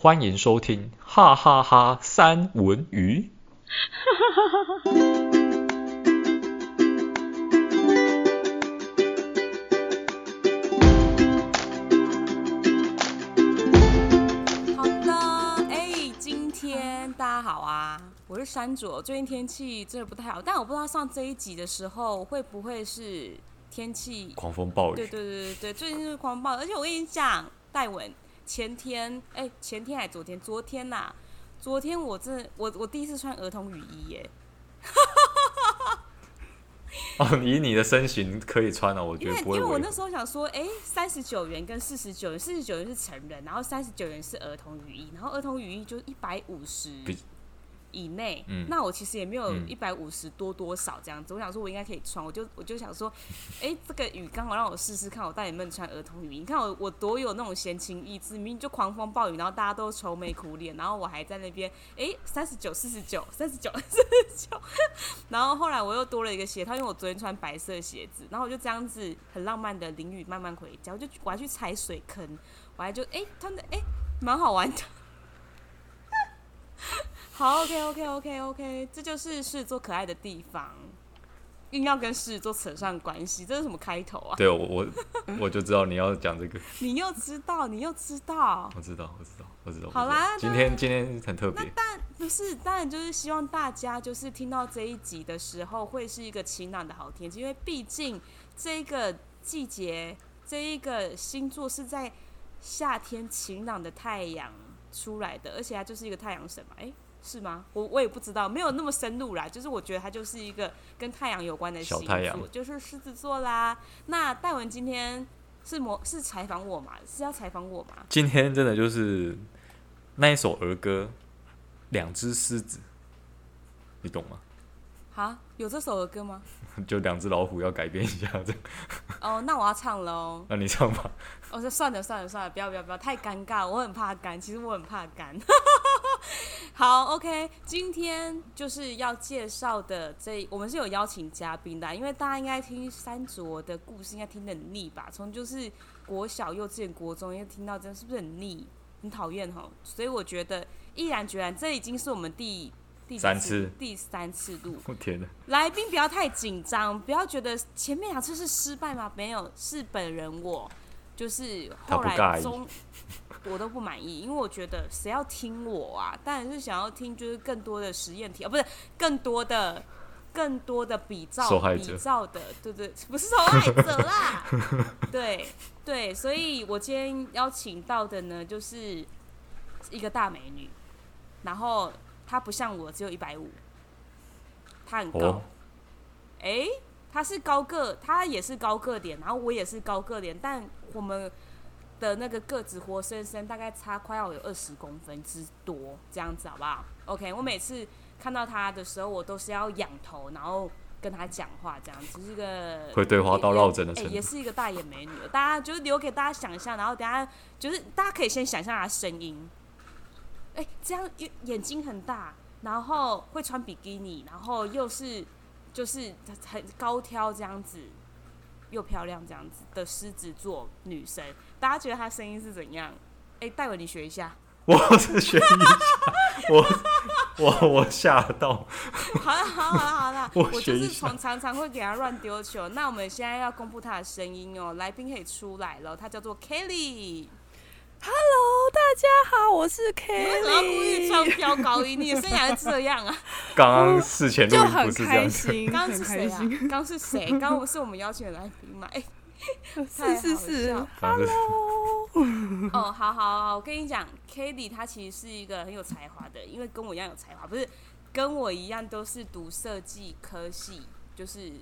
欢迎收听哈哈哈三文鱼。好的，哎，今天大家好啊，我是山卓。最近天气真的不太好，但我不知道上这一集的时候会不会是天气狂风暴雨。对对对对对，最近就是狂风暴雨，而且我跟你讲，戴文。前天，哎、欸，前天还昨天？昨天呐、啊，昨天我真的，我我第一次穿儿童雨衣耶。哦，以你的身形可以穿了，我觉得不会。因为我那时候想说，哎、欸，三十九元跟四十九元，四十九元是成人，然后三十九元是儿童雨衣，然后儿童雨衣就一百五十。以内，嗯、那我其实也没有一百五十多多少这样子。嗯、我想说，我应该可以穿，我就我就想说，哎、欸，这个雨刚好让我试试看，我到底能不能穿儿童雨衣？你看我我多有那种闲情逸致，明明就狂风暴雨，然后大家都愁眉苦脸，然后我还在那边，哎，三十九、四十九、三十九、四十九，然后后来我又多了一个鞋套，因为我昨天穿白色鞋子，然后我就这样子很浪漫的淋雨慢慢回家，我就我还去踩水坑，我还就哎穿的哎蛮好玩的。好，OK，OK，OK，OK，这就是狮子座可爱的地方，硬要跟狮子座扯上关系，这是什么开头啊？对，我我 我就知道你要讲这个。你又知道，你又知道。我知道，我知道，我知道。好啦，今天今天很特别。那但不是，当然就是希望大家就是听到这一集的时候，会是一个晴朗的好天气，因为毕竟这个季节，这一个星座是在夏天晴朗的太阳出来的，而且它就是一个太阳神嘛，哎。是吗？我我也不知道，没有那么深入啦。就是我觉得它就是一个跟太阳有关的星座，就是狮子座啦。那戴文今天是模是采访我吗？是要采访我吗？今天真的就是那一首儿歌《两只狮子》，你懂吗？啊，有这首儿歌吗？就两只老虎要改编一下这样。哦，那我要唱喽。那你唱吧。我说算了算了算了，不要不要不要，太尴尬，我很怕干。其实我很怕干。好，OK，今天就是要介绍的这，我们是有邀请嘉宾的，因为大家应该听三卓的故事，应该听得很腻吧？从就是国小、幼稚园、国中，应该听到这是不是很腻、很讨厌哈？所以我觉得毅然决然，这已经是我们第第三次第三次录。我天哪！来宾不要太紧张，不要觉得前面两次是失败吗？没有，是本人我就是后来中。我都不满意，因为我觉得谁要听我啊？当然是想要听，就是更多的实验题啊，不是更多的、更多的比照、比照的，对对，不是受害者啦，对对，所以我今天邀请到的呢，就是一个大美女，然后她不像我只有一百五，她很高，哎、哦，她是高个，她也是高个点，然后我也是高个点，但我们。的那个个子活生生，大概差快要有二十公分之多，这样子好不好？OK，我每次看到他的时候，我都是要仰头，然后跟他讲话，这样子是一个会对话到绕枕的程度，也是一个大眼美女。大家就是留给大家想象，然后等下就是大家可以先想象她声音，哎，这样眼睛很大，然后会穿比基尼，然后又是就是很高挑这样子。又漂亮这样子的狮子座女生，大家觉得她声音是怎样？哎、欸，戴文，你学一下。我是学一下，我我我吓到。好了好了好了，我，我 就是从常常会给她乱丢球。那我们现在要公布她的声音哦，来宾可以出来了，她叫做 Kelly。Hello，大家好，我是 Kelly。我要故意装飙高音，你的声音还是这样啊？刚刚事前就很开心，刚刚是谁啊？刚刚是谁？刚刚是我们邀请的来宾吗？哎、欸，是是是，Hello。哦，好好好，我跟你讲，Kelly 她其实是一个很有才华的，因为跟我一样有才华，不是跟我一样都是读设计科系，就是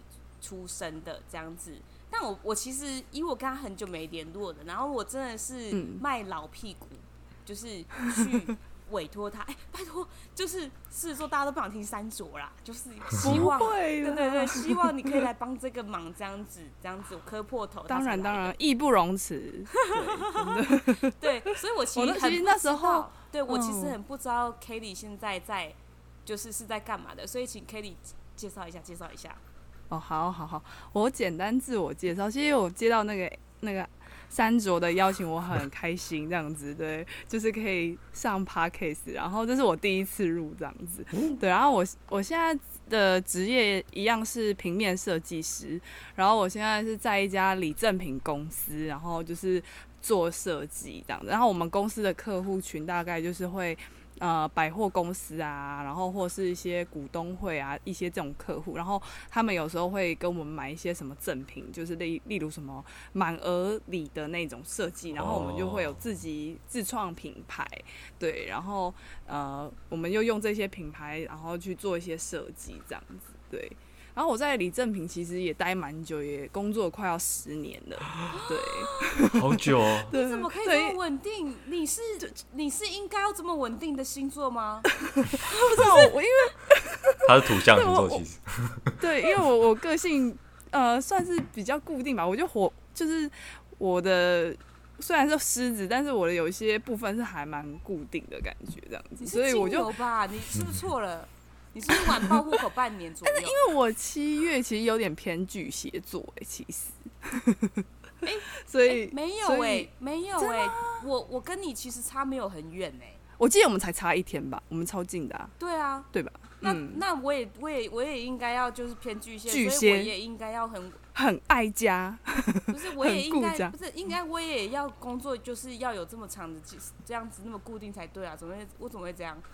出身的这样子。但我我其实因为我跟他很久没联络的，然后我真的是卖老屁股，嗯、就是去 委托他，哎、欸，拜托，就是是说大家都不想听三卓啦，就是希望，对对对，希望你可以来帮这个忙，这样子，这样子我磕破头。当然当然，义不容辞。对，对，所以我其实其实那时候，对我其实很不知道 Kelly 现在在就是是在干嘛的，所以请 Kelly 介绍一下，介绍一下。哦，好好好，我简单自我介绍。其实我接到那个那个三卓的邀请，我很开心这样子，对，就是可以上 Podcast，然后这是我第一次入这样子，对，然后我我现在的职业一样是平面设计师，然后我现在是在一家礼正品公司，然后就是做设计这样子，然后我们公司的客户群大概就是会。呃，百货公司啊，然后或是一些股东会啊，一些这种客户，然后他们有时候会跟我们买一些什么赠品，就是例例如什么满额礼的那种设计，然后我们就会有自己自创品牌，对，然后呃，我们又用这些品牌，然后去做一些设计，这样子，对。然后我在李正平其实也待蛮久，也工作快要十年了，对，好久哦。你怎么可以这么稳定？你是你是应该要这么稳定的星座吗？不知道我因为他是土象星座，其实对，因为我我个性呃算是比较固定吧，我就火就是我的虽然是狮子，但是我的有一些部分是还蛮固定的感觉这样子，所以我就吧，你是不是错了？你是不是晚报户口半年左右？因为我七月其实有点偏巨蟹座哎，其实，哎，所以没有哎，没有哎，我我跟你其实差没有很远哎，我记得我们才差一天吧，我们超近的啊，对啊，对吧？那那我也我也我也应该要就是偏巨蟹，巨蟹我也应该要很很爱 家，不是我也应该不是应该我也要工作，就是要有这么长的这样子那么固定才对啊？怎么会我怎么会这样？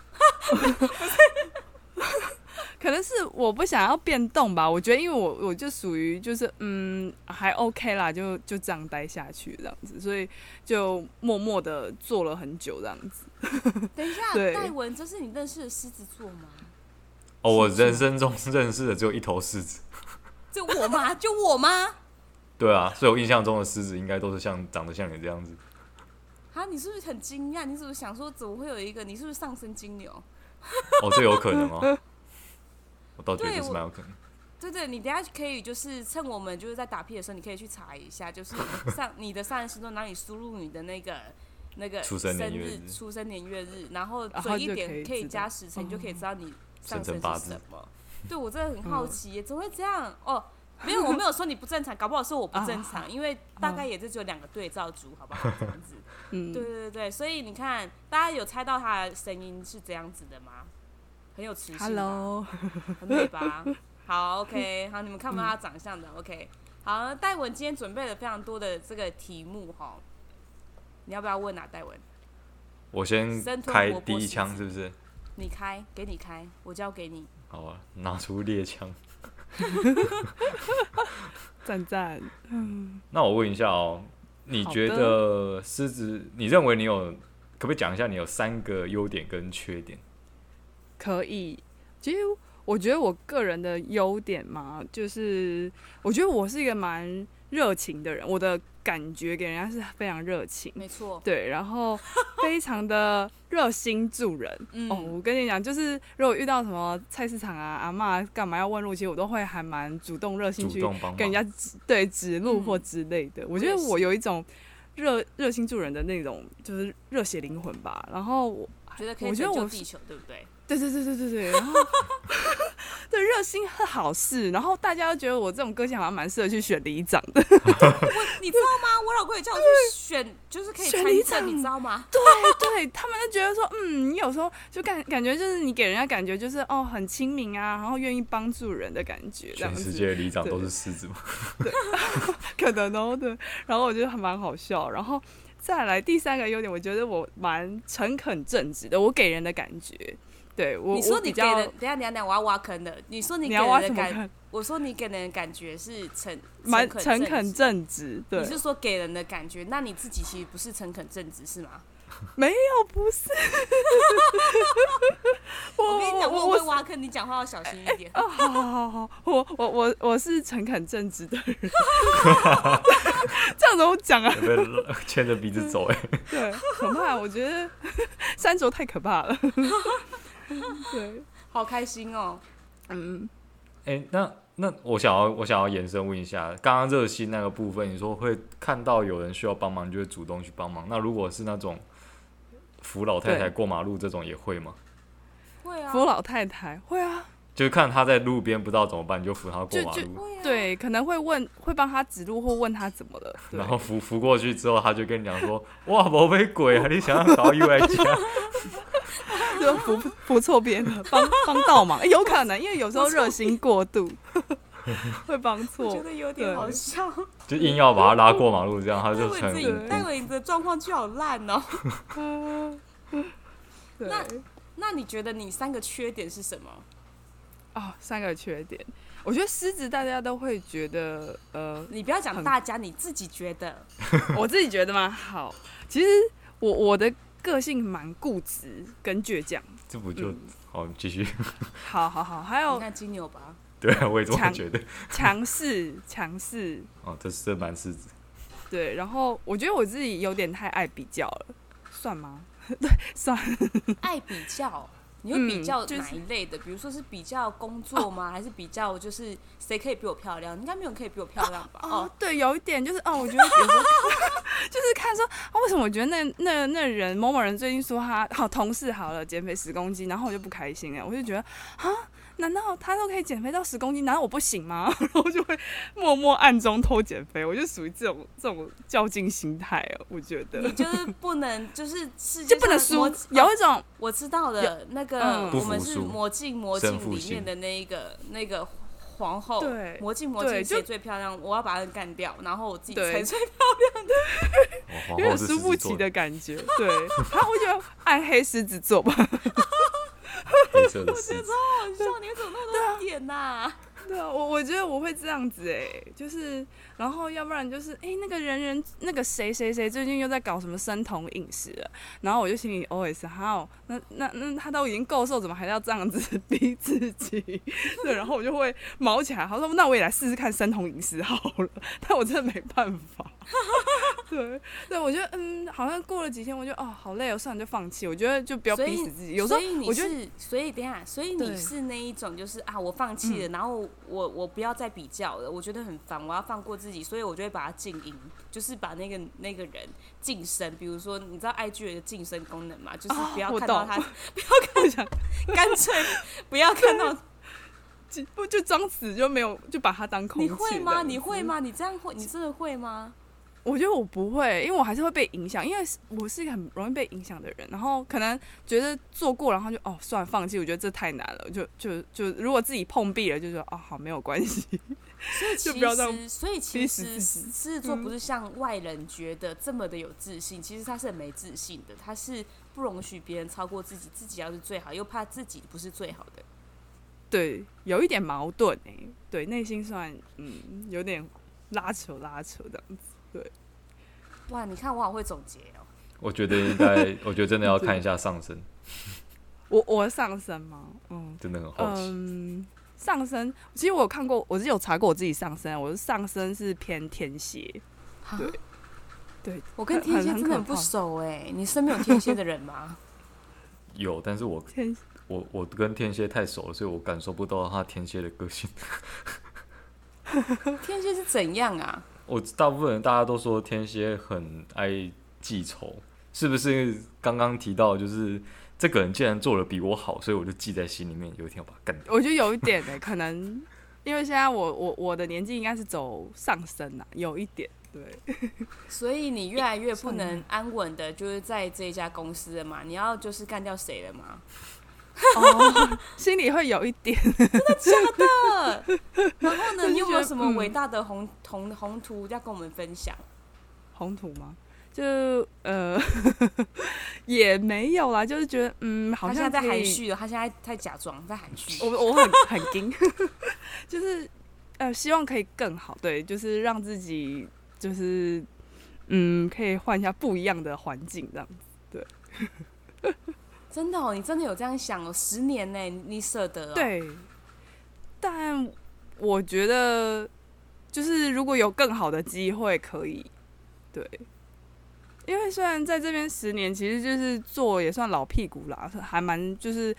可能是我不想要变动吧，我觉得因为我我就属于就是嗯还 OK 啦，就就这样待下去这样子，所以就默默的做了很久这样子。等一下，戴文，这是你认识的狮子座吗？哦，我人生中 认识的只有一头狮子。就我吗？就我吗？对啊，所以我印象中的狮子应该都是像长得像你这样子。啊，你是不是很惊讶？你是不是想说怎么会有一个？你是不是上升金牛？哦，这有可能哦。我倒觉得是蛮有可能。对对，你等下可以就是趁我们就是在打屁的时候，你可以去查一下，就是 上你的上一星座，哪里输入你的那个那个出生年月日、出生年月日，然后准一点可以加时辰，你就可以知道你上升是什么。对，我真的很好奇耶，怎么会这样？哦，没有，我没有说你不正常，搞不好是我不正常，因为大概也就只有两个对照组，好不好？这样子。嗯，对对对，所以你看，大家有猜到他的声音是这样子的吗？很有磁性，Hello，很美吧？好，OK，好，你们看不到他长相的，OK。好，戴文今天准备了非常多的这个题目哈，你要不要问啊？戴文，我先开第一枪是不是？你开，给你开，我交给你。好啊，拿出猎枪。赞赞。那我问一下哦，你觉得狮子？你认为你有？可不可以讲一下你有三个优点跟缺点？可以，其实我觉得我个人的优点嘛，就是我觉得我是一个蛮热情的人，我的感觉给人家是非常热情，没错，对，然后非常的热心助人。嗯、哦，我跟你讲，就是如果遇到什么菜市场啊，阿妈干嘛要问路，其实我都会还蛮主动热心去跟人家指对指路或之类的。嗯、我觉得我有一种热热心助人的那种，就是热血灵魂吧。然后我觉得可以拯救地球，对不对？对对对对对对，然后 对热心是好事，然后大家都觉得我这种个性好像蛮适合去选里长的。我你知道吗？我老公也叫我去选，就是可以选里长，你知道吗？对对，他们就觉得说，嗯，你有时候就感感觉就是你给人家感觉就是哦很亲民啊，然后愿意帮助人的感觉。全世界的里长都是狮子吗？对，可能哦对。然后我觉得还蛮好笑，然后再来第三个优点，我觉得我蛮诚恳正直的，我给人的感觉。对我，你说你给人，等下等下等下，我要挖坑的。你说你给人的感，我说你给人的感觉是诚蛮诚恳正直。对，你是说给人的感觉，那你自己其实不是诚恳正直是吗？没有，不是。我跟你讲，我会挖坑，你讲话要小心一点。哦，好好好好，我我我我是诚恳正直的人。这样子我讲啊，牵着鼻子走哎。对，可怕，我觉得三轴太可怕了。对，好开心哦。嗯，哎、欸，那那我想要我想要延伸问一下，刚刚热心那个部分，你说会看到有人需要帮忙，就会主动去帮忙。那如果是那种扶老太太过马路这种，也会吗？会啊，扶老太太会啊，就是看他在路边不知道怎么办，你就扶他过马路。对，可能会问，会帮他指路或问他怎么了。然后扶扶过去之后，他就跟你讲说：“哇，宝贝鬼啊，你想要搞意外家？” 就扶扶错边了，帮帮倒忙，欸，有可能，因为有时候热心过度 会帮错。我觉得有点好笑，就硬要把他拉过马路，这样他就成。戴伟的状况就好烂哦。那那你觉得你三个缺点是什么？哦，三个缺点，我觉得狮子大家都会觉得，呃，你不要讲大家，你自己觉得，我自己觉得吗？好，其实我我的个性蛮固执跟倔强，这不就、嗯、好继续？好好好，还有那金牛吧，对啊，我也这么觉得，强势强势，哦，这是这蛮狮子，对，然后我觉得我自己有点太爱比较了，算吗？对，算。爱比较。你会比较哪一类的？嗯就是、比如说是比较工作吗？哦、还是比较就是谁可以比我漂亮？应该没有人可以比我漂亮吧？哦，哦对，有一点就是哦，我觉得有时候就是看说，哦、为什么我觉得那那那人某某人最近说他好同事好了减肥十公斤，然后我就不开心了，我就觉得啊。难道他都可以减肥到十公斤？难道我不行吗？然后就会默默暗中偷减肥，我就属于这种这种较劲心态哦。我觉得你就是不能，就是世界就不能输。有一种我知道的那个，我们是魔镜魔镜里面的那一个那个皇后。对，魔镜魔镜谁最漂亮？我要把她干掉，然后我自己才最漂亮的。有点输不起的感觉。对，然后我觉得暗黑狮子座吧。我觉得超好笑，你怎么那么多点呐、啊？对啊，我我觉得我会这样子哎，就是，然后要不然就是，哎，那个人人那个谁谁谁最近又在搞什么生酮饮食了，然后我就心里 OS 好，那那那他都已经够瘦，怎么还要这样子逼自己？对，然后我就会毛起来，他说那我也来试试看生酮饮食好了，但我真的没办法。对对，我觉得嗯，好像过了几天，我就哦好累哦，算了就放弃。我觉得就不要逼死自己。有时候我觉得，所以等下，所以你是那一种，就是啊，我放弃了，然后。我我不要再比较了，我觉得很烦，我要放过自己，所以我就会把它静音，就是把那个那个人晋升。比如说，你知道 IG 有个晋升功能嘛？就是 不要看到他，哦、不要看，干脆不要看到，不就装死就没有，就把他当空气。你会吗？你会吗？你这样会？你真的会吗？我觉得我不会，因为我还是会被影响，因为我是一个很容易被影响的人。然后可能觉得做过，然后就哦，算了，放弃。我觉得这太难了，就就就如果自己碰壁了，就说哦，好，没有关系。所以 其实，所以其实狮子座不是像外人觉得这么的有自信，嗯、其实他是很没自信的，他是不容许别人超过自己，自己要是最好，又怕自己不是最好的。对，有一点矛盾哎、欸，对，内心算嗯有点拉扯拉扯这样子。对，哇！你看我好会总结哦。我觉得应该，我觉得真的要看一下上升。我我上升吗？嗯，真的很好奇。嗯，上升，其实我有看过，我是有查过我自己上升，我是上升是偏天蝎。对，对，我跟天蝎真的很不熟哎。你身边有天蝎的人吗？有，但是我天，我我跟天蝎太熟了，所以我感受不到他天蝎的个性。天蝎是怎样啊？我大部分人大家都说天蝎很爱记仇，是不是？刚刚提到就是这个人竟然做的比我好，所以我就记在心里面，有一天要把他干掉。我觉得有一点呢、欸，可能因为现在我我我的年纪应该是走上升了，有一点对。所以你越来越不能安稳的，就是在这一家公司了嘛？你要就是干掉谁了吗？哦，心里会有一点，真的假的？然后呢，你有没有什么伟大的宏宏宏图要跟我们分享？宏图吗？就呃 也没有啦，就是觉得嗯，好像在含蓄了。他现在在假装在含蓄。我我很很惊，就是呃，希望可以更好，对，就是让自己就是嗯，可以换一下不一样的环境，这样子，对。真的哦，你真的有这样想哦？十年呢，你舍得？对，但我觉得就是如果有更好的机会，可以对，因为虽然在这边十年，其实就是做也算老屁股啦，还蛮就是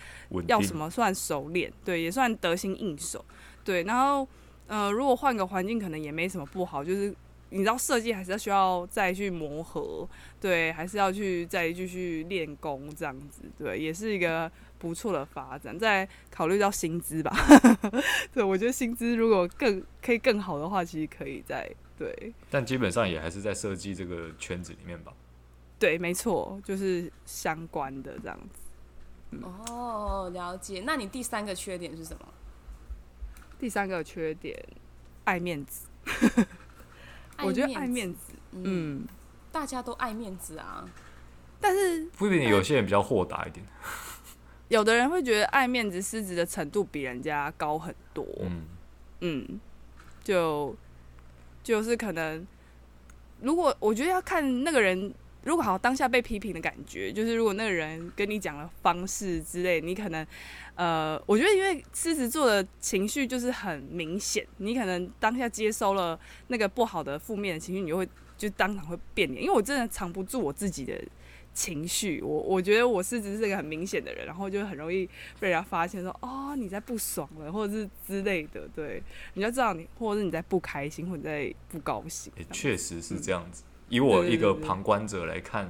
要什么算熟练，对，也算得心应手，对。然后呃，如果换个环境，可能也没什么不好，就是。你知道设计还是要需要再去磨合，对，还是要去再继续练功这样子，对，也是一个不错的发展。再考虑到薪资吧，对，我觉得薪资如果更可以更好的话，其实可以再对。但基本上也还是在设计这个圈子里面吧。对，没错，就是相关的这样子。嗯、哦，了解。那你第三个缺点是什么？第三个缺点，爱面子。我觉得爱面子，嗯，嗯，大家都爱面子啊。但是不一定，有些人比较豁达一点。有的人会觉得爱面子失职的程度比人家高很多。嗯嗯，就就是可能，如果我觉得要看那个人。如果好当下被批评的感觉，就是如果那个人跟你讲的方式之类，你可能，呃，我觉得因为狮子座的情绪就是很明显，你可能当下接收了那个不好的负面的情绪，你就会就当场会变脸。因为我真的藏不住我自己的情绪，我我觉得我狮子是一个很明显的人，然后就很容易被人家发现说，哦，你在不爽了，或者是之类的，对，你要知道你，或者是你在不开心，或者在不高兴，欸，确实是这样子。嗯以我一个旁观者来看，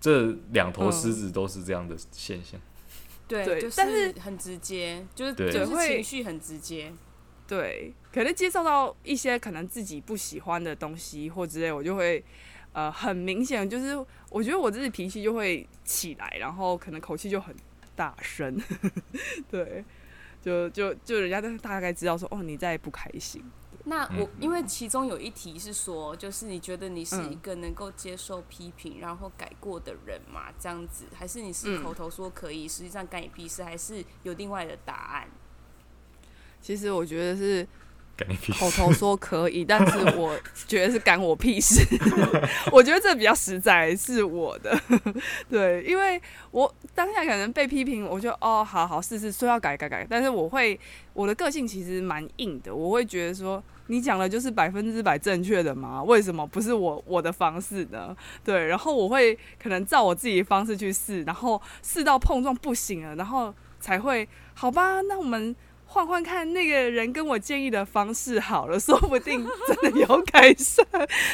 对对对对，这两头狮子都是这样的现象。对，对就是但是很直接，就是就是情绪很直接。对，可能接受到一些可能自己不喜欢的东西或之类，我就会呃很明显，就是我觉得我自己脾气就会起来，然后可能口气就很大声。对，就就就人家都大概知道说，哦，你在不开心。那我因为其中有一题是说，就是你觉得你是一个能够接受批评然后改过的人吗？这样子，还是你是口头说可以，实际上干你屁事？还是有另外的答案？其实我觉得是口头说可以，但是我 觉得是干我屁事。我觉得这比较实在，是我的。对，因为我当下可能被批评，我就哦，好好试试说要改改改，但是我会我的个性其实蛮硬的，我会觉得说。你讲的就是百分之百正确的吗？为什么不是我我的方式呢？对，然后我会可能照我自己的方式去试，然后试到碰撞不行了，然后才会好吧？那我们换换看那个人跟我建议的方式好了，说不定真的有改善。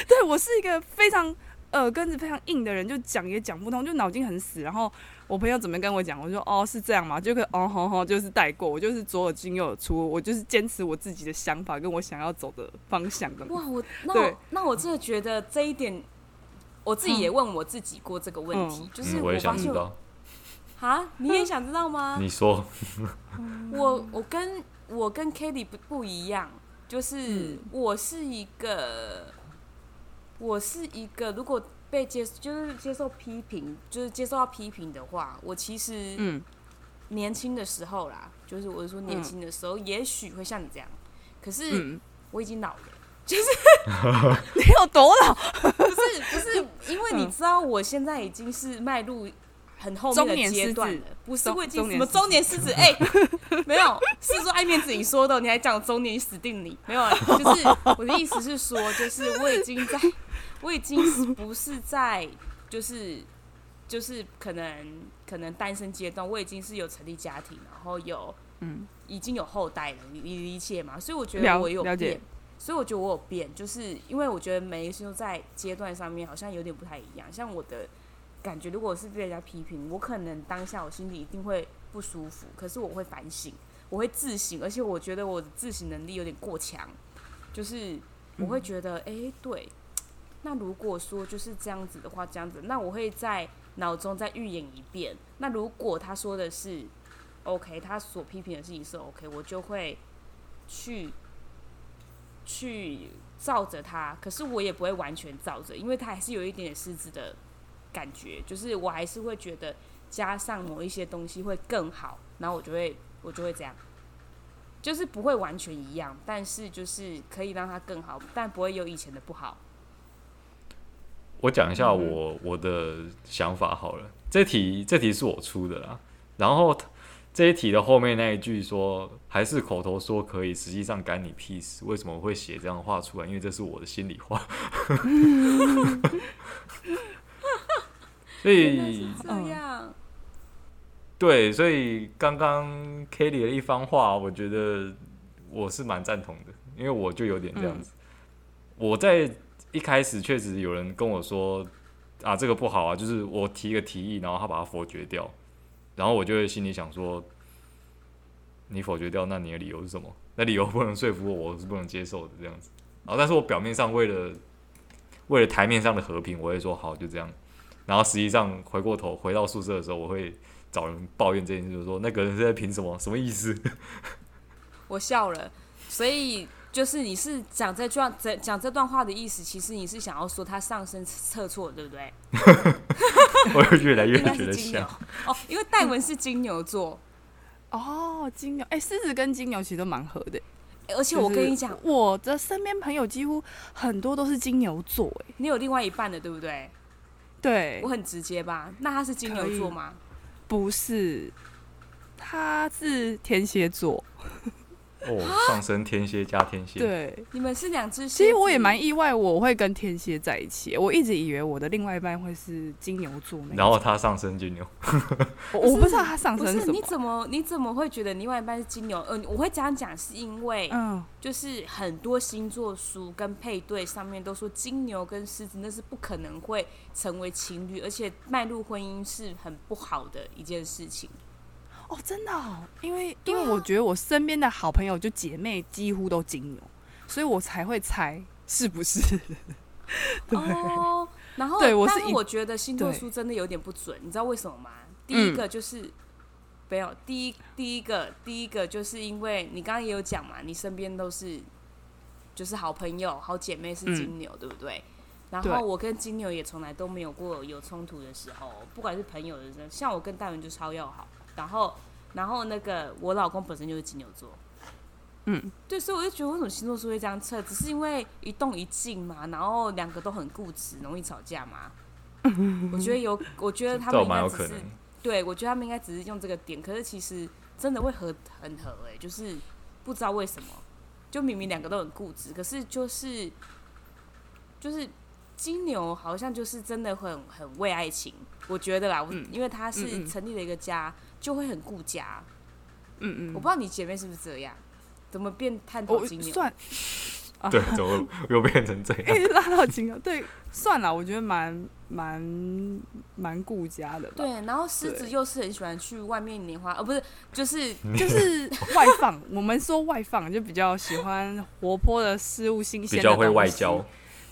对，我是一个非常耳根子非常硬的人，就讲也讲不通，就脑筋很死，然后。我朋友怎么跟我讲？我说哦，是这样嘛？就可以哦，好好，就是带过。我就是左耳进右耳出，我就是坚持我自己的想法跟我想要走的方向的。哇，我那我那我真的觉得这一点，我自己也问我自己过这个问题，嗯、就是我发现，啊，你也想知道吗？你说，我我跟我跟 Kelly 不不一样，就是我是一个，我是一个，如果。被接就是接受批评，就是接受到批评的话，我其实嗯。年轻的时候啦，就是我是说年轻的时候，也许会像你这样，可是我已经老了，就是你有多老？不是不是，因为你知道我现在已经是迈入很后面的阶段了，不是我已经什么中年狮子？哎，没有，是说爱面子你说的，你还讲中年死定你？没有，就是 我的意思是说，就是我已经在。我已经不是在，就是，就是可能可能单身阶段，我已经是有成立家庭，然后有，嗯，已经有后代了，你你理解吗？所以我觉得我有变，所以我觉得我有变，就是因为我觉得每一次都在阶段上面好像有点不太一样。像我的感觉，如果是被人家批评，我可能当下我心里一定会不舒服，可是我会反省，我会自省，而且我觉得我的自省能力有点过强，就是我会觉得，哎、嗯欸，对。那如果说就是这样子的话，这样子，那我会在脑中再预演一遍。那如果他说的是 OK，他所批评的事情是 OK，我就会去去照着他。可是我也不会完全照着，因为他还是有一点点失职的感觉，就是我还是会觉得加上某一些东西会更好。然后我就会我就会这样，就是不会完全一样，但是就是可以让它更好，但不会有以前的不好。我讲一下我我的想法好了，这题这题是我出的啦，然后这一题的后面那一句说还是口头说可以，实际上干你屁事？为什么会写这样的话出来？因为这是我的心里话。所以这样，对，所以刚刚 Kelly 的一番话，我觉得我是蛮赞同的，因为我就有点这样子。我在一开始确实有人跟我说啊，这个不好啊，就是我提一个提议，然后他把它否决掉，然后我就会心里想说，你否决掉，那你的理由是什么？那理由不能说服我，我是不能接受的这样子。然后，但是我表面上为了为了台面上的和平，我会说好，就这样。然后实际上回过头回到宿舍的时候，我会找人抱怨这件事，就是说那个人是在凭什么？什么意思？我笑了，所以就是你是讲这段讲讲这段话的意思，其实你是想要说他上身测错，对不对？我越来越觉得像哦，因为戴文是金牛座哦，金牛哎，狮子跟金牛其实都蛮合的，而且我跟你讲，我的身边朋友几乎很多都是金牛座，哎，你有另外一半的，对不对？对，我很直接吧？那他是金牛座吗？不是，他是天蝎座。哦，上升天蝎加天蝎，对，你们是两只。其实我也蛮意外，我会跟天蝎在一起。我一直以为我的另外一半会是金牛座，然后他上升金牛。我我不知道他上升什么。你怎么你怎么会觉得另外一半是金牛？呃，我会这样讲是因为，嗯，就是很多星座书跟配对上面都说金牛跟狮子那是不可能会成为情侣，而且迈入婚姻是很不好的一件事情。哦，真的，哦，因为因为我觉得我身边的好朋友就姐妹几乎都金牛，所以我才会猜是不是。对哦，然后对我是，但是我觉得星座书真的有点不准，你知道为什么吗？第一个就是、嗯、没有，第一第一个第一个就是因为你刚刚也有讲嘛，你身边都是就是好朋友、好姐妹是金牛，嗯、对不对？然后我跟金牛也从来都没有过有冲突的时候，不管是朋友的人，像我跟大文就超要好。然后，然后那个我老公本身就是金牛座，嗯，对，所以我就觉得为什么星座书会这样测，只是因为一动一静嘛，然后两个都很固执，容易吵架嘛。我觉得有，我觉得他们应该只是，对，我觉得他们应该只是用这个点，可是其实真的会合很合哎、欸，就是不知道为什么，就明明两个都很固执，可是就是就是。金牛好像就是真的很很为爱情，我觉得啦，嗯、因为他是成立了一个家，嗯嗯、就会很顾家。嗯嗯，我不知道你姐妹是不是这样，怎么变探讨金牛？算，对，怎么又变成这样？一 直拉到金牛，对，算了，我觉得蛮蛮蛮顾家的。对，然后狮子又是很喜欢去外面拈花，哦，不是，就是就是 外放。我们说外放，就比较喜欢活泼的事物，新鲜的，比较会外交。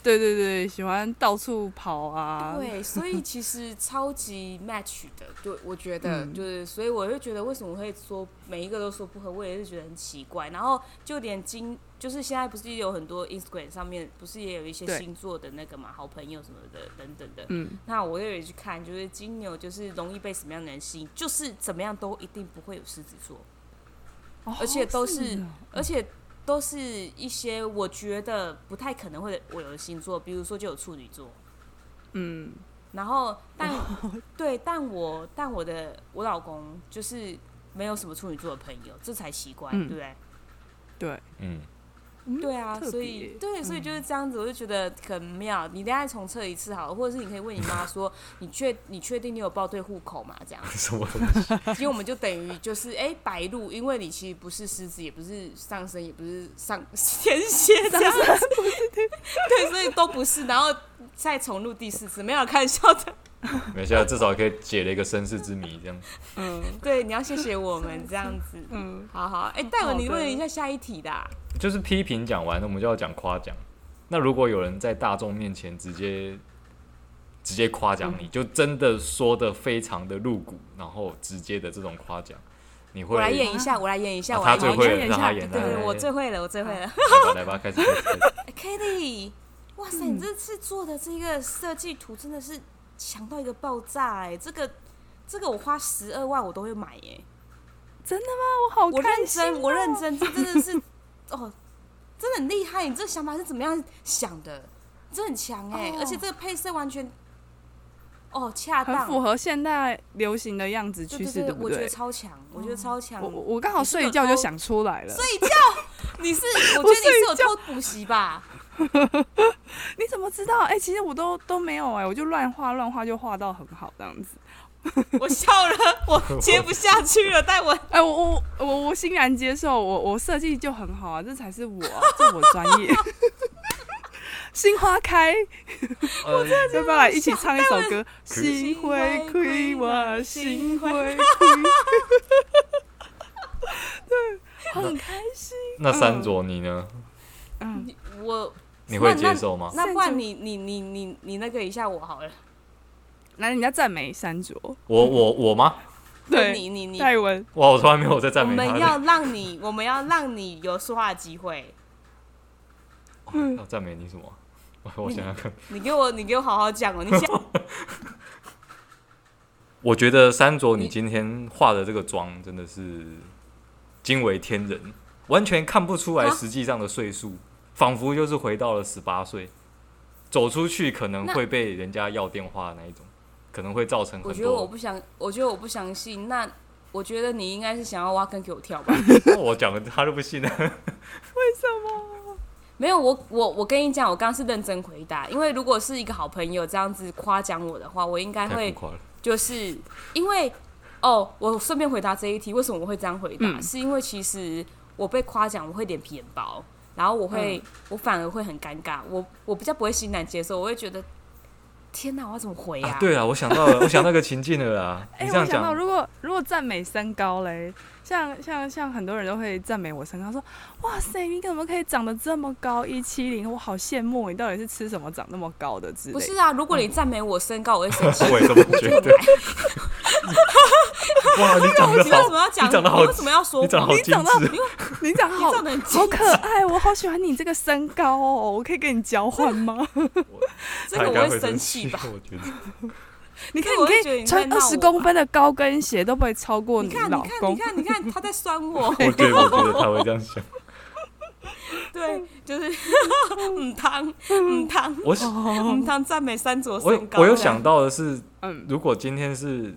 对对对，喜欢到处跑啊！对，所以其实超级 match 的，对，我觉得就是，所以我就觉得为什么会说每一个都说不合，我也是觉得很奇怪。然后就连金，就是现在不是有很多 Instagram 上面不是也有一些星座的那个嘛，好朋友什么的等等的。嗯。那我也有去看，就是金牛就是容易被什么样的人吸引，就是怎么样都一定不会有狮子座，而且都是，而且。都是一些我觉得不太可能会我有的星座，比如说就有处女座，嗯，然后 但对，但我但我的我老公就是没有什么处女座的朋友，这才奇怪，嗯、对不对？对，嗯。对啊，所以对，所以就是这样子，我就觉得很妙。你等下重测一次好了，或者是你可以问你妈 说，你确你确定你有报对户口吗？这样什么东西？因为我们就等于就是哎、欸、白鹿，因为你其实不是狮子，也不是上升，也不是上 天蝎这样子，对，所以都不是。然后再重录第四次，没有开玩笑的。没事，至少可以解了一个身世之谜，这样。嗯，对，你要谢谢我们这样子。嗯，好好。哎、欸，戴文，你问一下下一题的、啊。就是批评讲完了，我们就要讲夸奖。那如果有人在大众面前直接直接夸奖你，嗯、就真的说的非常的露骨，然后直接的这种夸奖，你会？我来演一下，我来演一下。啊、他最会了，他演。对对，我最会了，我最会了。来吧，开始。开始 Kitty，哇塞，你这次做的这个设计图真的是。强到一个爆炸哎、欸！这个这个我花十二万我都会买耶、欸！真的吗？我好我认真，我认真，这真的是哦，真的很厉害！你这个想法是怎么样想的？这很强哎、欸！哦、而且这个配色完全哦恰当，很符合现代流行的样子趋势，对不对？我觉得超强，我觉得超强。我我刚好睡一觉就想出来了。睡觉？你是？我觉得你是有偷补习吧？你怎么知道？哎、欸，其实我都都没有哎、欸，我就乱画乱画就画到很好这样子。我笑了，我接不下去了，但我 哎，我我我我欣然接受，我我设计就很好啊，这才是我、啊，这我专业。心花开，呃，要不要来一起唱一首歌？心花开，我心花开，对，很开心。那三卓你呢？嗯，我你会接受吗？那不然你你你你你那个一下我好了。来，你要赞美三卓。我我我吗？对，你你你戴文。哇，我从来没有在赞美他。我们要让你，我们要让你有说话的机会。要赞美你什么？我想想看。你给我，你给我好好讲哦。你讲。我觉得三卓，你今天化的这个妆真的是惊为天人，完全看不出来实际上的岁数，仿佛就是回到了十八岁。走出去可能会被人家要电话的那一种。可能会造成很多。我觉得我不想，我觉得我不相信。那我觉得你应该是想要挖坑给我跳吧？我讲了，他都不信了。为什么？没有，我我我跟你讲，我刚刚是认真回答。因为如果是一个好朋友这样子夸奖我的话，我应该会就是因为哦，我顺便回答这一题，为什么我会这样回答？嗯、是因为其实我被夸奖，我会脸皮很薄，然后我会、嗯、我反而会很尴尬，我我比较不会欣然接受，我会觉得。天哪，我要怎么回啊？啊对啊，我想到了，我想那个情境了啦。哎、欸，我想到，如果如果赞美三高嘞，像像像很多人都会赞美我身高，说哇塞，你怎么可以长得这么高，一七零，我好羡慕你，到底是吃什么长那么高的之类？不是啊，如果你赞美我身高，我会生 气。我也这么觉得。哇，你长得好，你为什么要讲？你长得好，为什么要说？你长得好精致，你长得好，好可爱，我好喜欢你这个身高哦，我可以跟你交换吗？这个我会生气吧？我觉得，你看，你可以穿二十公分的高跟鞋都不会超过你老公。你看，你看，他在酸我。我觉得，我觉得他会这样想。对，就是母汤母汤，我母汤赞美三卓身高。我有想到的是，嗯，如果今天是。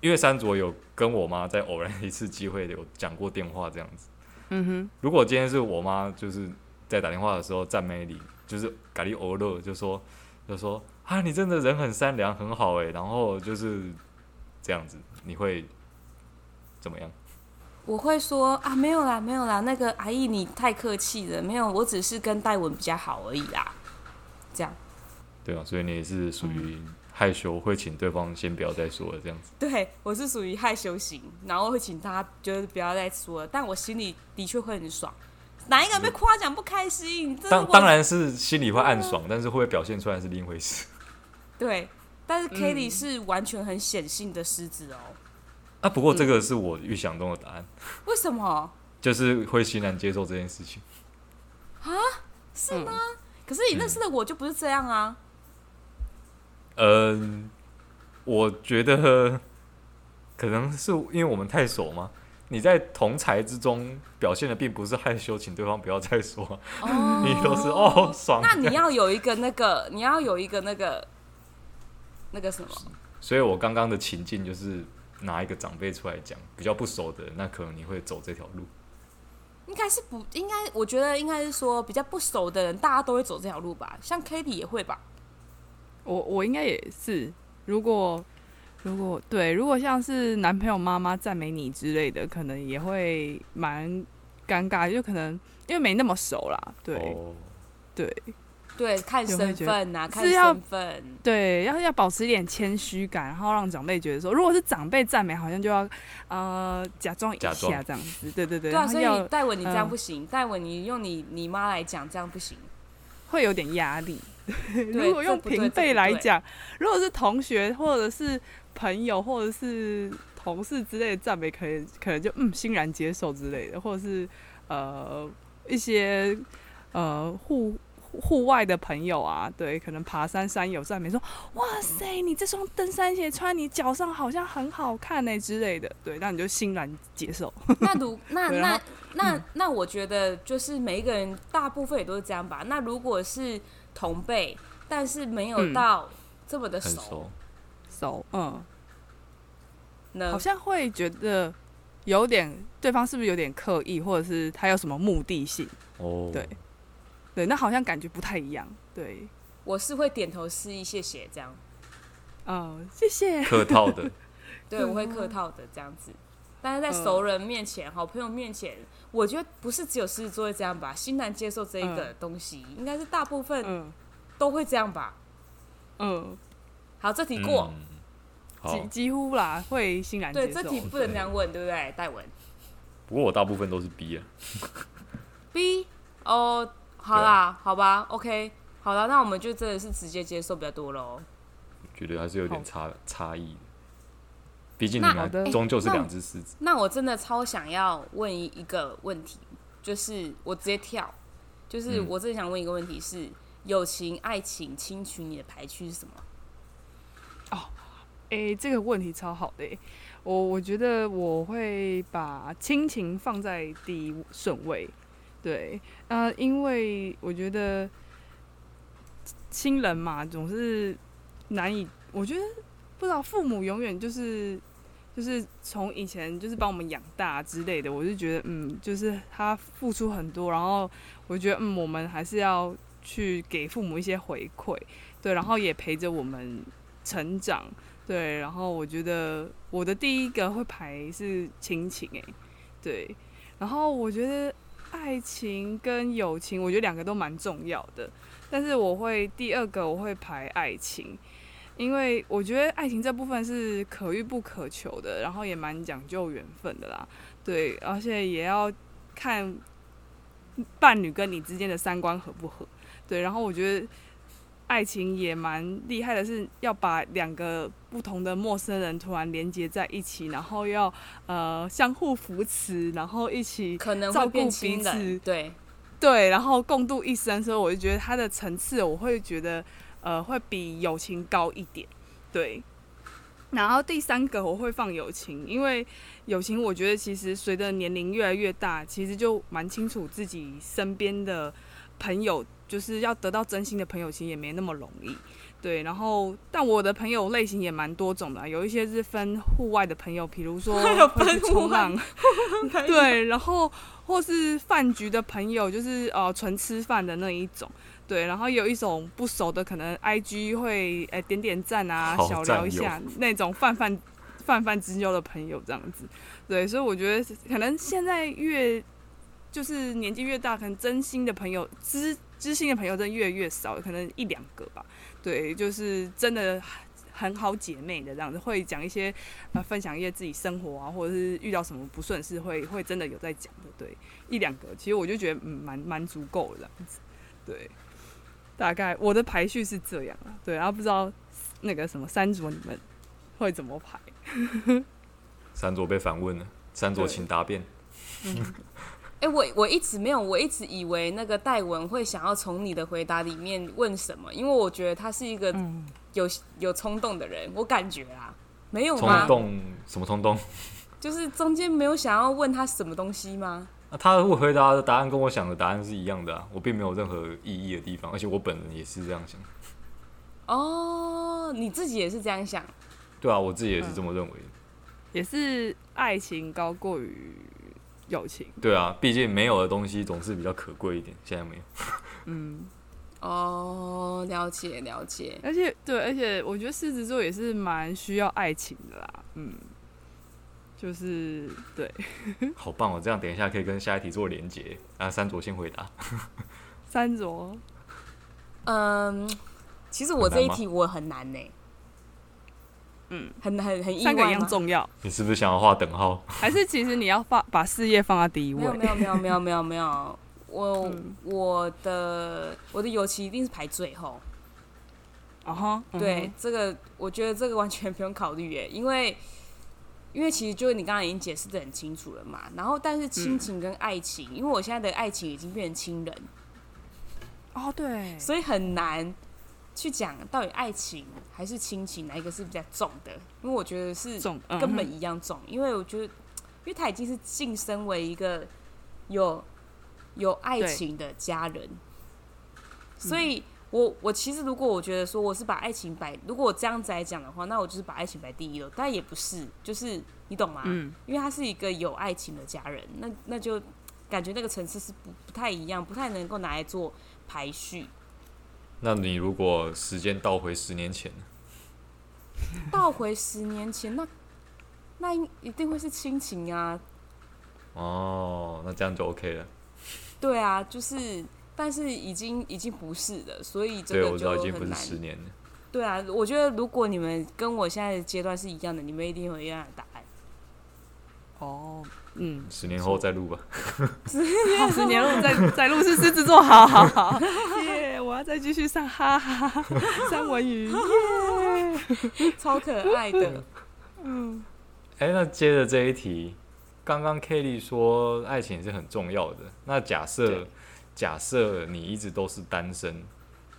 因为三卓有跟我妈在偶然一次机会有讲过电话这样子，嗯哼。如果今天是我妈就是在打电话的时候赞美你，就是咖喱欧乐，就说就说啊，你真的人很善良很好哎，然后就是这样子，你会怎么样？我会说啊，没有啦，没有啦，那个阿姨你太客气了，没有，我只是跟戴文比较好而已啦，这样。对啊，所以你也是属于、嗯。害羞会请对方先不要再说了，这样子。对，我是属于害羞型，然后会请他就是不要再说了，但我心里的确会很爽。哪一个被夸奖不开心？当当然是心里会暗爽，但是会不会表现出来是另一回事。对，但是 Kelly 是完全很显性的狮子哦、喔。啊，不过这个是我预想中的答案。为什么？就是会欣然接受这件事情。啊？是吗？嗯、可是你认识的我就不是这样啊。嗯，我觉得可能是因为我们太熟嘛。你在同才之中表现的并不是害羞，请对方不要再说。哦、你都是哦爽。那你要有一个那个，你要有一个那个那个什么？所以我刚刚的情境就是拿一个长辈出来讲，比较不熟的人，那可能你会走这条路。应该是不应该？我觉得应该是说比较不熟的人，大家都会走这条路吧？像 Kitty 也会吧？我我应该也是，如果如果对，如果像是男朋友妈妈赞美你之类的，可能也会蛮尴尬，就可能因为没那么熟啦，对、oh. 对对，看身份呐、啊，看身份，对，要要保持一点谦虚感，然后让长辈觉得说，如果是长辈赞美，好像就要呃假装一下这样子，对对对，对啊，所以戴文你这样不行，戴、呃、文你用你你妈来讲这样不行，会有点压力。如果用平辈来讲，如果是同学或者是朋友或者是同事之类的赞美，可能可能就嗯欣然接受之类的，或者是呃一些呃户户外的朋友啊，对，可能爬山山友赞美说，哇塞，你这双登山鞋穿你脚上好像很好看呢之类的，对，那你就欣然接受。那如那那那那我觉得就是每一个人大部分也都是这样吧。那如果是同辈，但是没有到这么的熟，熟，熟，嗯，那好像会觉得有点对方是不是有点刻意，或者是他有什么目的性？哦，对，对，那好像感觉不太一样。对，我是会点头示意，谢谢这样。哦，谢谢，客套的，对，我会客套的这样子。但是在熟人面前、好朋友面前，我觉得不是只有狮子座会这样吧？欣然接受这一个东西，应该是大部分都会这样吧？嗯，好，这题过，几几乎啦，会欣然接受。对，这题不能这样问，对不对？戴文。不过我大部分都是 B 啊。B 哦，好啦，好吧，OK，好了，那我们就真的是直接接受比较多喽。觉得还是有点差差异。毕竟你们终究是两只狮子那。那我真的超想要问一个问题，就是我直接跳，就是我真的想问一个问题是：是友情、爱情、亲情，你的排序是什么？哦，哎、欸，这个问题超好的、欸，我我觉得我会把亲情放在第一顺位。对，呃，因为我觉得亲人嘛，总是难以，我觉得不知道父母永远就是。就是从以前就是帮我们养大之类的，我就觉得嗯，就是他付出很多，然后我觉得嗯，我们还是要去给父母一些回馈，对，然后也陪着我们成长，对，然后我觉得我的第一个会排是亲情，诶，对，然后我觉得爱情跟友情，我觉得两个都蛮重要的，但是我会第二个我会排爱情。因为我觉得爱情这部分是可遇不可求的，然后也蛮讲究缘分的啦，对，而且也要看伴侣跟你之间的三观合不合，对，然后我觉得爱情也蛮厉害的，是要把两个不同的陌生人突然连接在一起，然后要呃相互扶持，然后一起照顾彼此，对对，然后共度一生，所以我就觉得它的层次，我会觉得。呃，会比友情高一点，对。然后第三个我会放友情，因为友情我觉得其实随着年龄越来越大，其实就蛮清楚自己身边的朋友，就是要得到真心的朋友，其实也没那么容易，对。然后，但我的朋友类型也蛮多种的，有一些是分户外的朋友，比如说 冲浪，对。然后或是饭局的朋友，就是呃纯吃饭的那一种。对，然后有一种不熟的，可能 I G 会呃、欸、点点赞啊，小聊一下那种泛泛泛泛之交的朋友这样子。对，所以我觉得可能现在越就是年纪越大，可能真心的朋友、知知心的朋友真的越来越少，可能一两个吧。对，就是真的很好姐妹的这样子，会讲一些呃分享一些自己生活啊，或者是遇到什么不顺事，会会真的有在讲的。对，一两个，其实我就觉得嗯蛮蛮足够的这样子。对。大概我的排序是这样啊，对，然后不知道那个什么三卓你们会怎么排？三卓被反问了，三卓请答辩。哎、我我一直没有，我一直以为那个戴文会想要从你的回答里面问什么，因为我觉得他是一个有有冲动的人，我感觉啊，没有吗？冲动什么冲动？就是中间没有想要问他什么东西吗？那、啊、他会回答的答案跟我想的答案是一样的啊，我并没有任何异议的地方，而且我本人也是这样想。哦，你自己也是这样想？对啊，我自己也是这么认为、嗯。也是爱情高过于友情。对啊，毕竟没有的东西总是比较可贵一点，现在没有。嗯，哦，了解了解。而且对，而且我觉得狮子座也是蛮需要爱情的啦，嗯。就是对，好棒哦！这样等一下可以跟下一题做连接。啊，三卓先回答。三卓，嗯，其实我这一题我很难呢。嗯，很很很意外。三个一样重要。你是不是想要画等号？还是其实你要放把事业放在第一位？没有没有没有没有没有，我、嗯、我的我的友情一定是排最后。啊哈，对，这个我觉得这个完全不用考虑耶，因为。因为其实就是你刚刚已经解释的很清楚了嘛，然后但是亲情跟爱情，嗯，因为我现在的爱情已经变成亲人，哦对，所以很难去讲到底爱情还是亲情哪一个是比较重的，因为我觉得是根本一样重，因为我觉得，因为他已经是晋升为一个有有爱情的家人，所以。我我其实如果我觉得说我是把爱情摆，如果我这样子来讲的话，那我就是把爱情摆第一了。但也不是，就是你懂吗？嗯。因为他是一个有爱情的家人，那那就感觉那个层次是不不太一样，不太能够拿来做排序。那你如果时间倒回十年前，倒回十年前，那那一定会是亲情啊。哦，那这样就 OK 了。对啊，就是，但是已经已经不是了，所以这个对，我知道已经不是就很难。十年了。对啊，我觉得如果你们跟我现在的阶段是一样的，你们一定会有一样的答案。哦，嗯，十年后再录吧。十年后再 再录是狮子座，好好好，我要再继续上哈哈三文鱼，耶、超可爱的。嗯，哎、欸，那接着这一题，刚刚 Kelly 说爱情是很重要的。那假设假设你一直都是单身，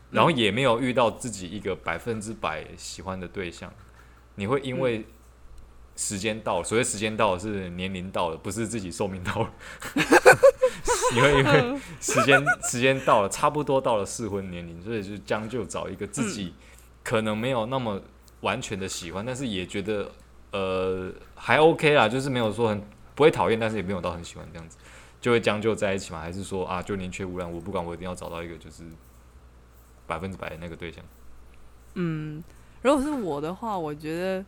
然后也没有遇到自己一个百分之百喜欢的对象，你会因为、嗯？时间到了，所谓时间到了是年龄到了，不是自己寿命到了。因为因为时间时间到了，差不多到了适婚年龄，所以就将就找一个自己可能没有那么完全的喜欢，但是也觉得呃还 OK 啦，就是没有说很不会讨厌，但是也没有到很喜欢这样子，就会将就在一起嘛？还是说啊，就宁缺毋滥，我不管，我一定要找到一个就是百分之百的那个对象？嗯，如果是我的话，我觉得。